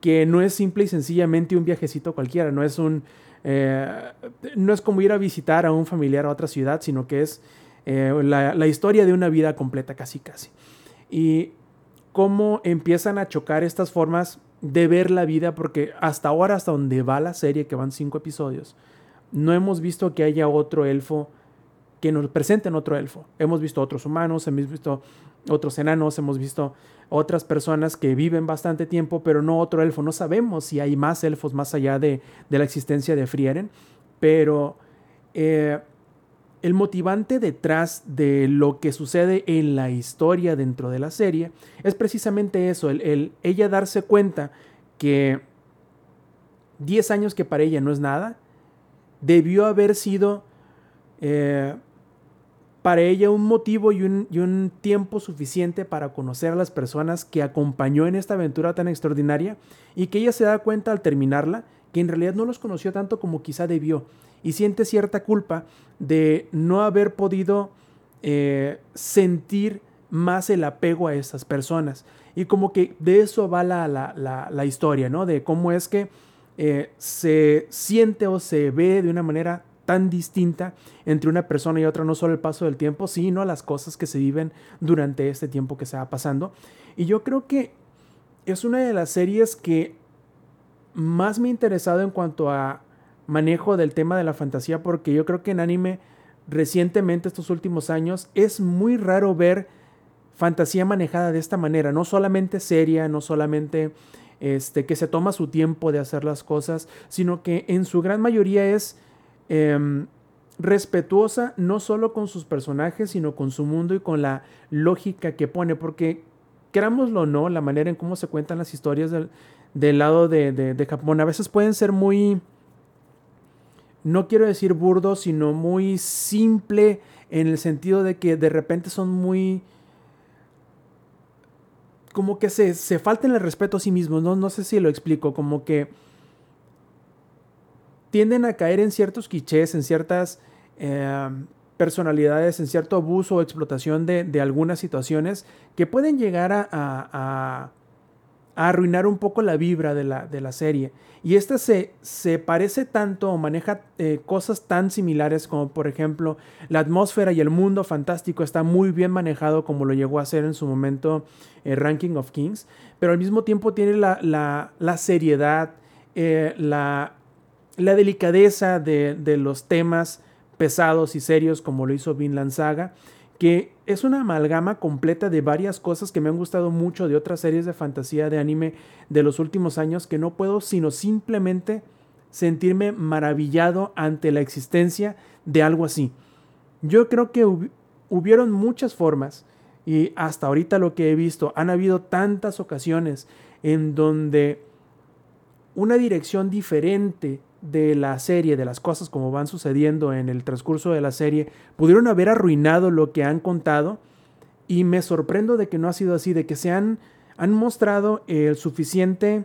que no es simple y sencillamente un viajecito cualquiera, no es un... Eh, no es como ir a visitar a un familiar a otra ciudad, sino que es eh, la historia de una vida completa, casi casi. Y cómo empiezan a chocar estas formas de ver la vida, porque hasta ahora, hasta donde va la serie, que van cinco episodios, no hemos visto que haya otro elfo que nos presenten otro elfo. Hemos visto otros humanos, hemos visto otros enanos, hemos visto otras personas que viven bastante tiempo, pero no otro elfo. No sabemos si hay más elfos más allá de, la existencia de Frieren, pero eh, el motivante detrás de lo que sucede en la historia dentro de la serie es precisamente eso, el ella darse cuenta que 10 años que para ella no es nada, debió haber sido eh, para ella un motivo y un, tiempo suficiente para conocer a las personas que acompañó en esta aventura tan extraordinaria y que ella se da cuenta al terminarla que en realidad no los conoció tanto como quizá debió y siente cierta culpa de no haber podido eh, sentir más el apego a estas personas. Y como que de eso va la, la, la, historia, ¿no? De cómo es que eh, se siente o se ve de una manera tan distinta entre una persona y otra, no solo el paso del tiempo, sino las cosas que se viven durante este tiempo que se va pasando. Y yo creo que es una de las series que más me ha interesado en cuanto a manejo del tema de la fantasía, porque yo creo que en anime recientemente, estos últimos años, es muy raro ver fantasía manejada de esta manera, no solamente seria, no solamente este, que se toma su tiempo de hacer las cosas, sino que en su gran mayoría es em, respetuosa no solo con sus personajes, sino con su mundo y con la lógica que pone, porque querámoslo o no, la manera en cómo se cuentan las historias del, lado de, de Japón a veces pueden ser muy no quiero decir burdo, sino muy simple en el sentido de que de repente son muy... como que se, se faltan el respeto a sí mismos, ¿no? no sé si lo explico, como que tienden a caer en ciertos clichés, en ciertas eh, personalidades, en cierto abuso o explotación de, algunas situaciones que pueden llegar a arruinar un poco la vibra de la, de la serie. Y esta se, se parece tanto o maneja eh, cosas tan similares como por ejemplo la atmósfera y el mundo fantástico está muy bien manejado como lo llegó a hacer en su momento eh, Ranking of Kings, pero al mismo tiempo tiene la, la, seriedad, eh, la, la, delicadeza de, de, los temas pesados y serios como lo hizo Vinland Saga que es una amalgama completa de varias cosas que me han gustado mucho de otras series de fantasía de anime de los últimos años que no puedo sino simplemente sentirme maravillado ante la existencia de algo así. Yo creo que hubieron muchas formas y hasta ahorita lo que he visto, han habido tantas ocasiones en donde una dirección diferente de la serie, de las cosas como van sucediendo en el transcurso de la serie, pudieron haber arruinado lo que han contado. Y me sorprendo de que no ha sido así, de que se han, mostrado el suficiente,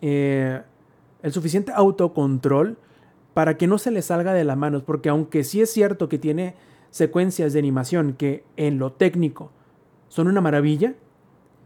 eh, el suficiente autocontrol para que no se les salga de las manos, porque aunque sí es cierto que tiene secuencias de animación que en lo técnico son una maravilla,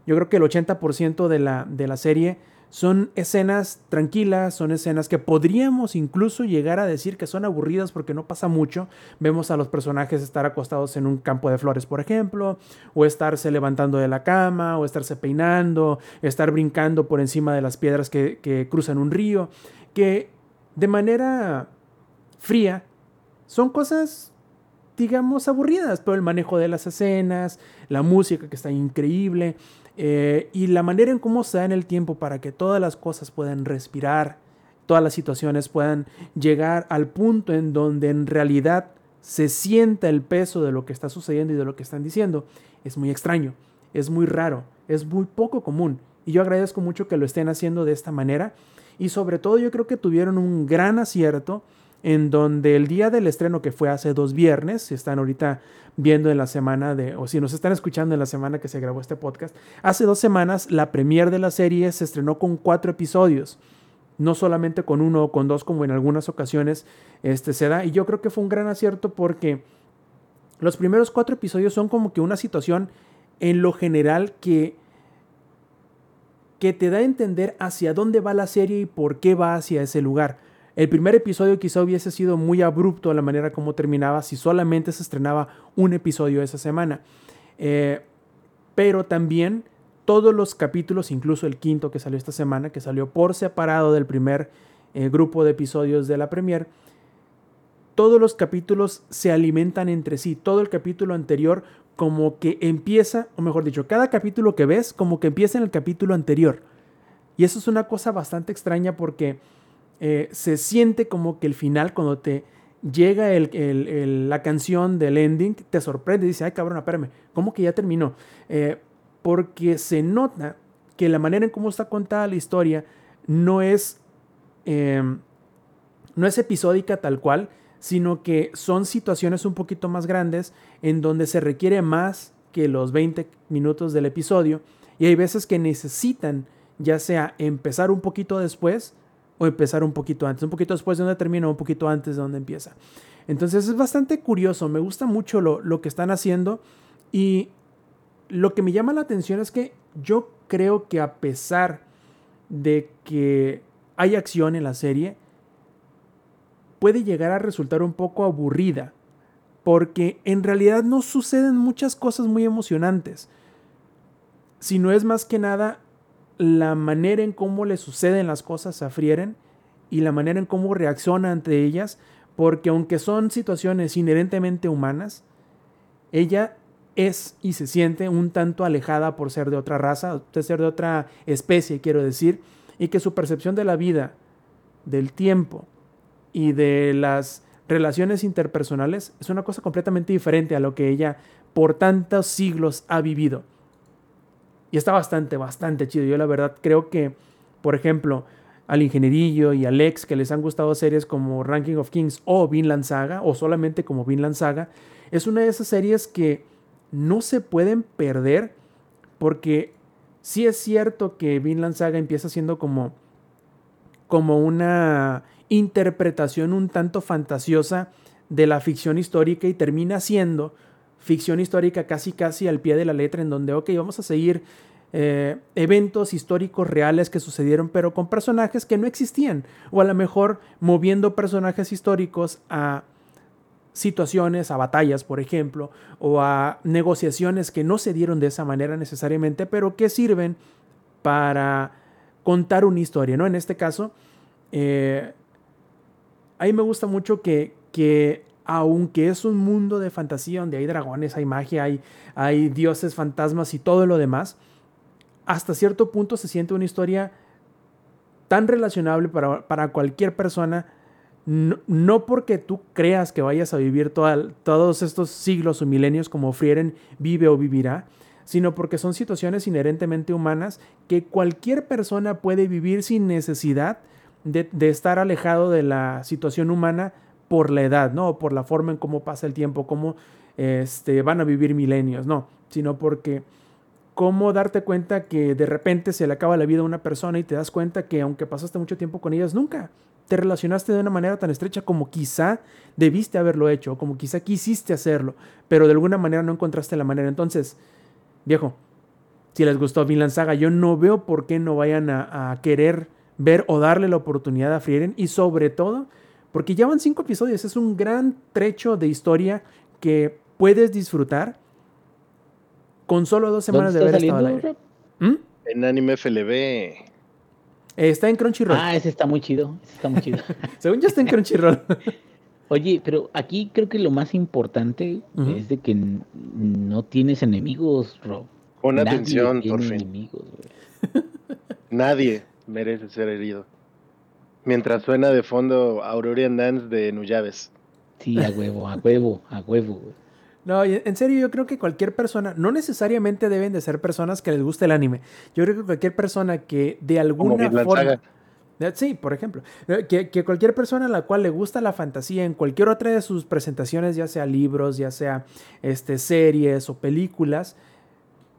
yo creo que el 80% de la, de la serie son escenas tranquilas, son escenas que podríamos incluso llegar a decir que son aburridas porque no pasa mucho. Vemos a los personajes estar acostados en un campo de flores, por ejemplo, o estarse levantando de la cama, o estarse peinando, estar brincando por encima de las piedras que, que cruzan un río, que de manera fría son cosas digamos, aburridas, pero el manejo de las escenas, la música que está increíble, eh, y la manera en cómo se da en el tiempo para que todas las cosas puedan respirar, todas las situaciones puedan llegar al punto en donde en realidad se sienta el peso de lo que está sucediendo y de lo que están diciendo, es muy extraño, es muy raro, es muy poco común. Y yo agradezco mucho que lo estén haciendo de esta manera. Y sobre todo yo creo que tuvieron un gran acierto en donde el día del estreno que fue hace dos viernes, si están ahorita viendo en la semana de, o si nos están escuchando en la semana que se grabó este podcast, hace dos semanas la premier de la serie se estrenó con cuatro episodios, no solamente con uno o con dos como en algunas ocasiones este, se da, y yo creo que fue un gran acierto porque los primeros cuatro episodios son como que una situación en lo general que que te da a entender hacia dónde va la serie y por qué va hacia ese lugar el primer episodio quizá hubiese sido muy abrupto a la manera como terminaba si solamente se estrenaba un episodio esa semana. Eh, pero también todos los capítulos, incluso el quinto que salió esta semana, que salió por separado del primer eh, grupo de episodios de la premier, todos los capítulos se alimentan entre sí. Todo el capítulo anterior como que empieza, o mejor dicho, cada capítulo que ves como que empieza en el capítulo anterior. Y eso es una cosa bastante extraña porque eh, se siente como que el final, cuando te llega la canción del ending, te sorprende dice, ay cabrón, espérame, ¿cómo que ya terminó? Eh, porque se nota que la manera en cómo está contada la historia no es, em, no es episódica tal cual, sino que son situaciones un poquito más grandes en donde se requiere más que los 20 minutos del episodio y hay veces que necesitan ya sea empezar un poquito después o empezar un poquito antes, un poquito después de donde termina o un poquito antes de donde empieza. Entonces es bastante curioso, me gusta mucho lo, que están haciendo y lo que me llama la atención es que yo creo que a pesar de que hay acción en la serie, puede llegar a resultar un poco aburrida, porque en realidad no suceden muchas cosas muy emocionantes, sino es más que nada la manera en cómo le suceden las cosas a Frieren y la manera en cómo reacciona ante ellas, porque aunque son situaciones inherentemente humanas, ella es y se siente un tanto alejada por ser de otra raza, de ser de otra especie, quiero decir, y que su percepción de la vida, del tiempo y de las relaciones interpersonales es una cosa completamente diferente a lo que ella por tantos siglos ha vivido. Y está bastante, bastante chido. Yo la verdad creo que, por ejemplo, al Ingenierillo y al Ex, que les han gustado series como Ranking of Kings o Vinland Saga, o solamente como Vinland Saga, es una de esas series que no se pueden perder porque sí es cierto que Vinland Saga empieza siendo como, como una interpretación un tanto fantasiosa de la ficción histórica y termina siendo ficción histórica casi casi al pie de la letra en donde, ok, vamos a seguir eh, eventos históricos reales que sucedieron, pero con personajes que no existían, o a lo mejor moviendo personajes históricos a situaciones, a batallas, por ejemplo, o a negociaciones que no se dieron de esa manera necesariamente, pero que sirven para contar una historia, ¿no? En este caso, eh, a mí me gusta mucho que, que aunque es un mundo de fantasía donde hay dragones, hay magia, hay, dioses, fantasmas y todo lo demás, hasta cierto punto se siente una historia tan relacionable para, cualquier persona, no, porque tú creas que vayas a vivir todos estos siglos o milenios como Frieren vive o vivirá, sino porque son situaciones inherentemente humanas que cualquier persona puede vivir sin necesidad de, de estar alejado de la situación humana por la edad, ¿no? O por la forma en cómo pasa el tiempo, cómo este, van a vivir milenios, no, sino porque cómo darte cuenta que de repente se le acaba la vida a una persona y te das cuenta que aunque pasaste mucho tiempo con ellas, nunca te relacionaste de una manera tan estrecha como quizá debiste haberlo hecho, como quizá quisiste hacerlo, pero de alguna manera no encontraste la manera. Entonces, viejo, si les gustó Vinland Saga, yo no veo por qué no vayan a, a querer ver o darle la oportunidad a Frieren y sobre todo porque ya van cinco episodios, es un gran trecho de historia que puedes disfrutar con solo dos semanas de haber estado al aire. ¿Mm? En Anime FLB. Está en Crunchyroll. Ah, ese está muy chido. Ese está muy chido. Según yo está en Crunchyroll. Oye, pero aquí creo que lo más importante es de que no tienes enemigos, Rob. Pon atención, por fin. Nadie merece ser herido. Mientras suena de fondo Aurorian Dance de Nuyaves. Sí, a huevo, a huevo, a huevo. No, en serio, yo creo que cualquier persona, no necesariamente deben de ser personas que les guste el anime. Yo creo que cualquier persona que de alguna forma. Sí, por ejemplo. Eh, que, que, cualquier persona a la cual le gusta la fantasía en cualquier otra de sus presentaciones, ya sea libros, ya sea este, series o películas,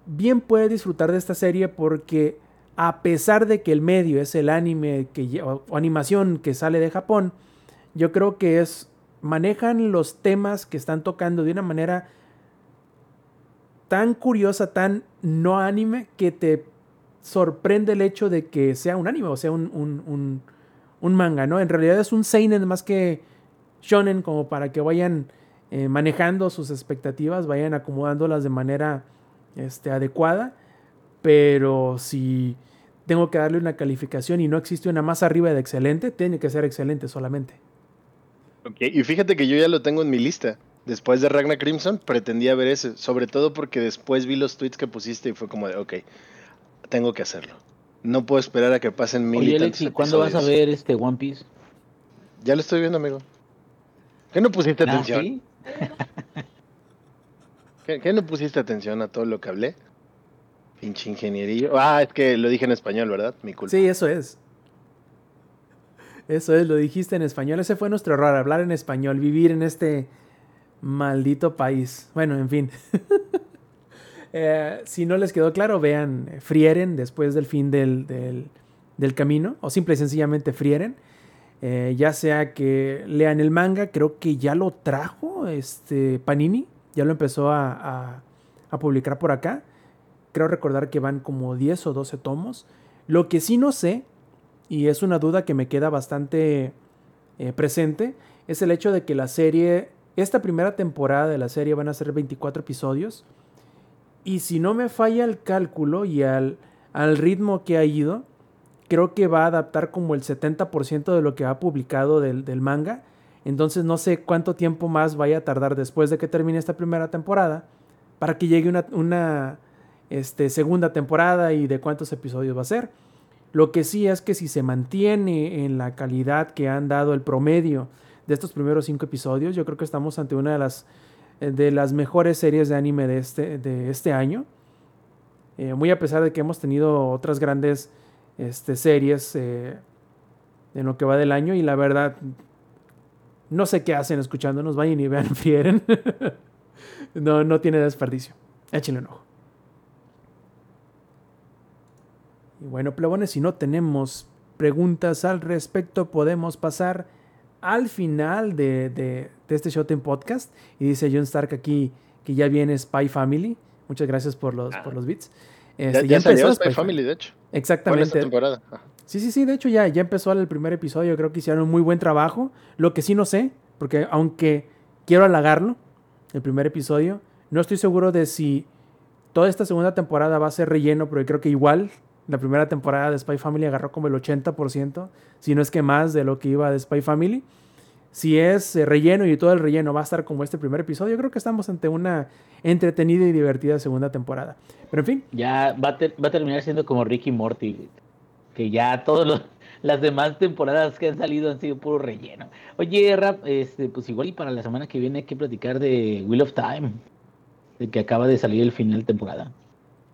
bien puede disfrutar de esta serie porque a pesar de que el medio es el anime que, o, animación que sale de Japón, yo creo que es manejan los temas que están tocando de una manera tan curiosa, tan no anime, que te sorprende el hecho de que sea un anime o sea un, manga, ¿no? En realidad es un seinen más que shonen, como para que vayan eh, manejando sus expectativas, vayan acomodándolas de manera este, adecuada. Pero si tengo que darle una calificación y no existe una más arriba de excelente, tiene que ser excelente solamente. Ok, y fíjate que yo ya lo tengo en mi lista. Después de Ragnar Crimson, pretendía ver ese, sobre todo porque después vi los tweets que pusiste y fue como de, ok, tengo que hacerlo. No puedo esperar a que pasen mil Oye, Alex, ¿y cuándo vas a ver este One Piece? Ya lo estoy viendo, amigo. ¿Qué no pusiste ah, atención? ¿Qué no pusiste atención a todo lo que hablé? Pinche ingeniería. Ah, es que lo dije en español, ¿verdad? Mi culpa. Sí, eso es. Eso es, lo dijiste en español. Ese fue nuestro error, hablar en español, vivir en este maldito país. Bueno, en fin. Eh, si no les quedó claro, vean eh, Frieren después del fin del, del, camino, o simple y sencillamente Frieren. Eh, ya sea que lean el manga, creo que ya lo trajo este Panini, ya lo empezó a, a publicar por acá creo recordar que van como 10 o 12 tomos. Lo que sí no sé, y es una duda que me queda bastante eh, presente, es el hecho de que la serie, esta primera temporada de la serie van a ser 24 episodios. Y si no me falla el cálculo y al, al ritmo que ha ido, creo que va a adaptar como el 70% de lo que ha publicado del, del, manga. Entonces no sé cuánto tiempo más vaya a tardar después de que termine esta primera temporada para que llegue una, una este, segunda temporada y de cuántos episodios va a ser. Lo que sí es que si se mantiene en la calidad que han dado el promedio de estos primeros cinco episodios, yo creo que estamos ante una de las, de las mejores series de anime de este, de este año. Eh, muy a pesar de que hemos tenido otras grandes este, series eh, en lo que va del año y la verdad no sé qué hacen escuchándonos, vayan y vean Frieren. no, no tiene desperdicio. Échenle un ojo. Y bueno, plebones, si no tenemos preguntas al respecto, podemos pasar al final de, de, de este Showtime Podcast. Y dice John Stark aquí que ya viene Spy Family. Muchas gracias por los, Ah. por los bits. Ya, Este, ya salió empezó Spy Family, de hecho. Esta Exactamente. temporada. Ajá. Sí, sí, sí, de hecho ya, ya empezó el primer episodio, creo que hicieron un muy buen trabajo. Lo que sí no sé, porque aunque quiero halagarlo, el primer episodio, no estoy seguro de si toda esta segunda temporada va a ser relleno, pero creo que igual la primera temporada de Spy Family agarró como el 80%, si no es que más de lo que iba de Spy Family. Si es eh, relleno y todo el relleno va a estar como este primer episodio, creo que estamos ante una entretenida y divertida segunda temporada. Pero en fin, Ya va a, ter- va a terminar siendo como Ricky Morty, que ya todas las demás temporadas que han salido han sido puro relleno. Oye, Rap, este, pues igual y para la semana que viene hay que platicar de Wheel of Time, de que acaba de salir el final de temporada.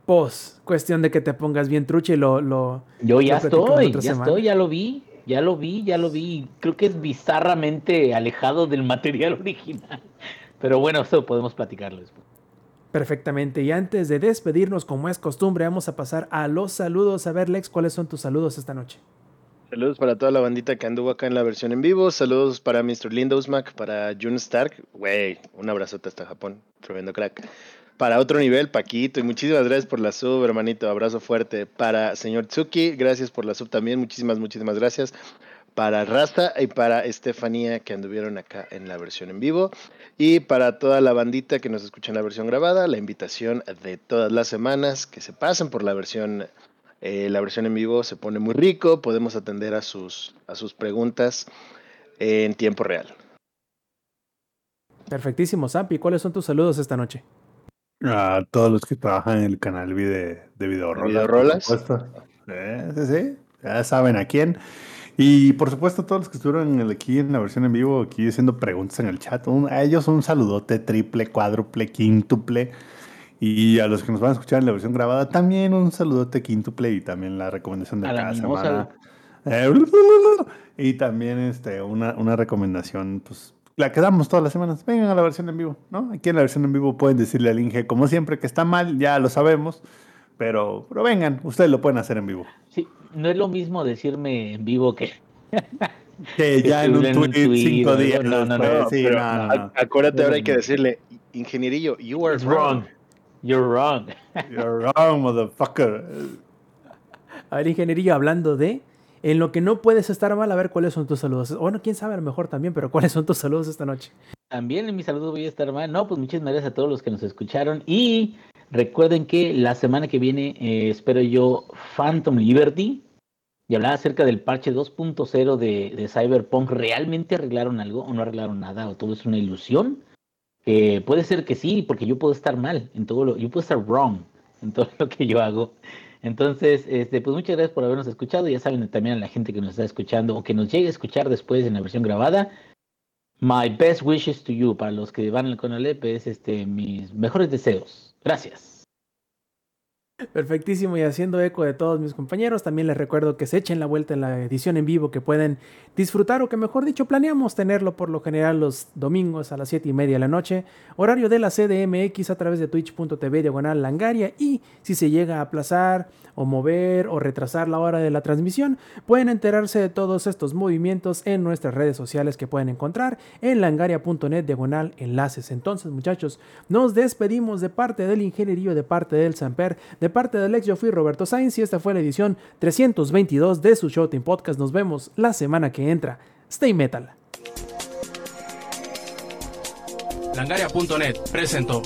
Pues, cuestión de que te pongas bien trucha y lo... lo Yo ya lo estoy, ya semana. estoy, ya lo vi, ya lo vi, ya lo vi. Creo que es bizarramente alejado del material original. Pero bueno, eso podemos platicarlo después. Perfectamente. Y antes de despedirnos, como es costumbre, vamos a pasar a los saludos. A ver, Lex, ¿cuáles son tus saludos esta noche? Saludos para toda la bandita que anduvo acá en la versión en vivo. Saludos para Mr. Lindosmack, para Jun Stark. Güey, un abrazote hasta Japón. Tremendo crack. Para otro nivel, Paquito. Y muchísimas gracias por la sub, hermanito. Abrazo fuerte. Para señor Tsuki, gracias por la sub también. Muchísimas, muchísimas gracias. Para Rasta y para Estefanía que anduvieron acá en la versión en vivo. Y para toda la bandita que nos escucha en la versión grabada, la invitación de todas las semanas que se pasen por la versión eh, la versión en vivo se pone muy rico, podemos atender a sus, a sus preguntas en tiempo real. Perfectísimo, Zampi. ¿Cuáles son tus saludos esta noche? A todos los que trabajan en el canal vide- de Videorolas. ¿Videorolas? por supuesto. Eh, sí, sí, ya saben a quién. Y por supuesto, todos los que estuvieron aquí en la versión en vivo, aquí haciendo preguntas en el chat. Un- a ellos un saludote triple, cuádruple, quíntuple. Y a los que nos van a escuchar en la versión grabada, también un saludote quíntuple y también la recomendación de A la cada semana. Eh, y también este, una, una recomendación, pues, la que damos todas las semanas. Vengan a la versión en vivo, ¿no? Aquí en la versión en vivo pueden decirle al Inge, como siempre, que está mal, ya lo sabemos, pero, pero vengan, ustedes lo pueden hacer en vivo. Sí, no es lo mismo decirme en vivo que Que ya en un escribirle en un tweet tuit cinco o días. No, no, no, después, sí, pero no, no, a- no. Acuérdate, ahora hay que decirle, ingenierillo, you are wrong. wrong. You're wrong. You're wrong, motherfucker. A ver, ingeniería, hablando de. En lo que no puedes estar mal, a ver cuáles son tus saludos. Bueno, quién sabe, a lo mejor también, pero ¿cuáles son tus saludos esta noche? También en mis saludos voy a estar mal. No, pues muchas gracias a todos los que nos escucharon. Y recuerden que la semana que viene eh, espero yo Phantom Liberty y hablar acerca del parche 2.0 de, de Cyberpunk. ¿Realmente arreglaron algo o no arreglaron nada? ¿O todo es una ilusión? Eh, puede ser que sí, porque yo puedo estar mal en todo lo, yo puedo estar wrong en todo lo que yo hago. Entonces, este, pues muchas gracias por habernos escuchado. Ya saben también a la gente que nos está escuchando o que nos llegue a escuchar después en la versión grabada. My best wishes to you. Para los que van al Conalep es este, mis mejores deseos. Gracias. Perfectísimo y haciendo eco de todos mis compañeros, también les recuerdo que se echen la vuelta en la edición en vivo que pueden disfrutar o que mejor dicho planeamos tenerlo por lo general los domingos a las 7 y media de la noche, horario de la CDMX a través de twitch.tv diagonal langaria y si se llega a aplazar o mover o retrasar la hora de la transmisión, pueden enterarse de todos estos movimientos en nuestras redes sociales que pueden encontrar en langaria.net diagonal enlaces. Entonces muchachos, nos despedimos de parte del ingenierillo, de parte del Samper, de De parte del ex, yo fui Roberto Sainz y esta fue la edición 322 de su Showtime Podcast. Nos vemos la semana que entra. Stay metal. Langaria.net presentó.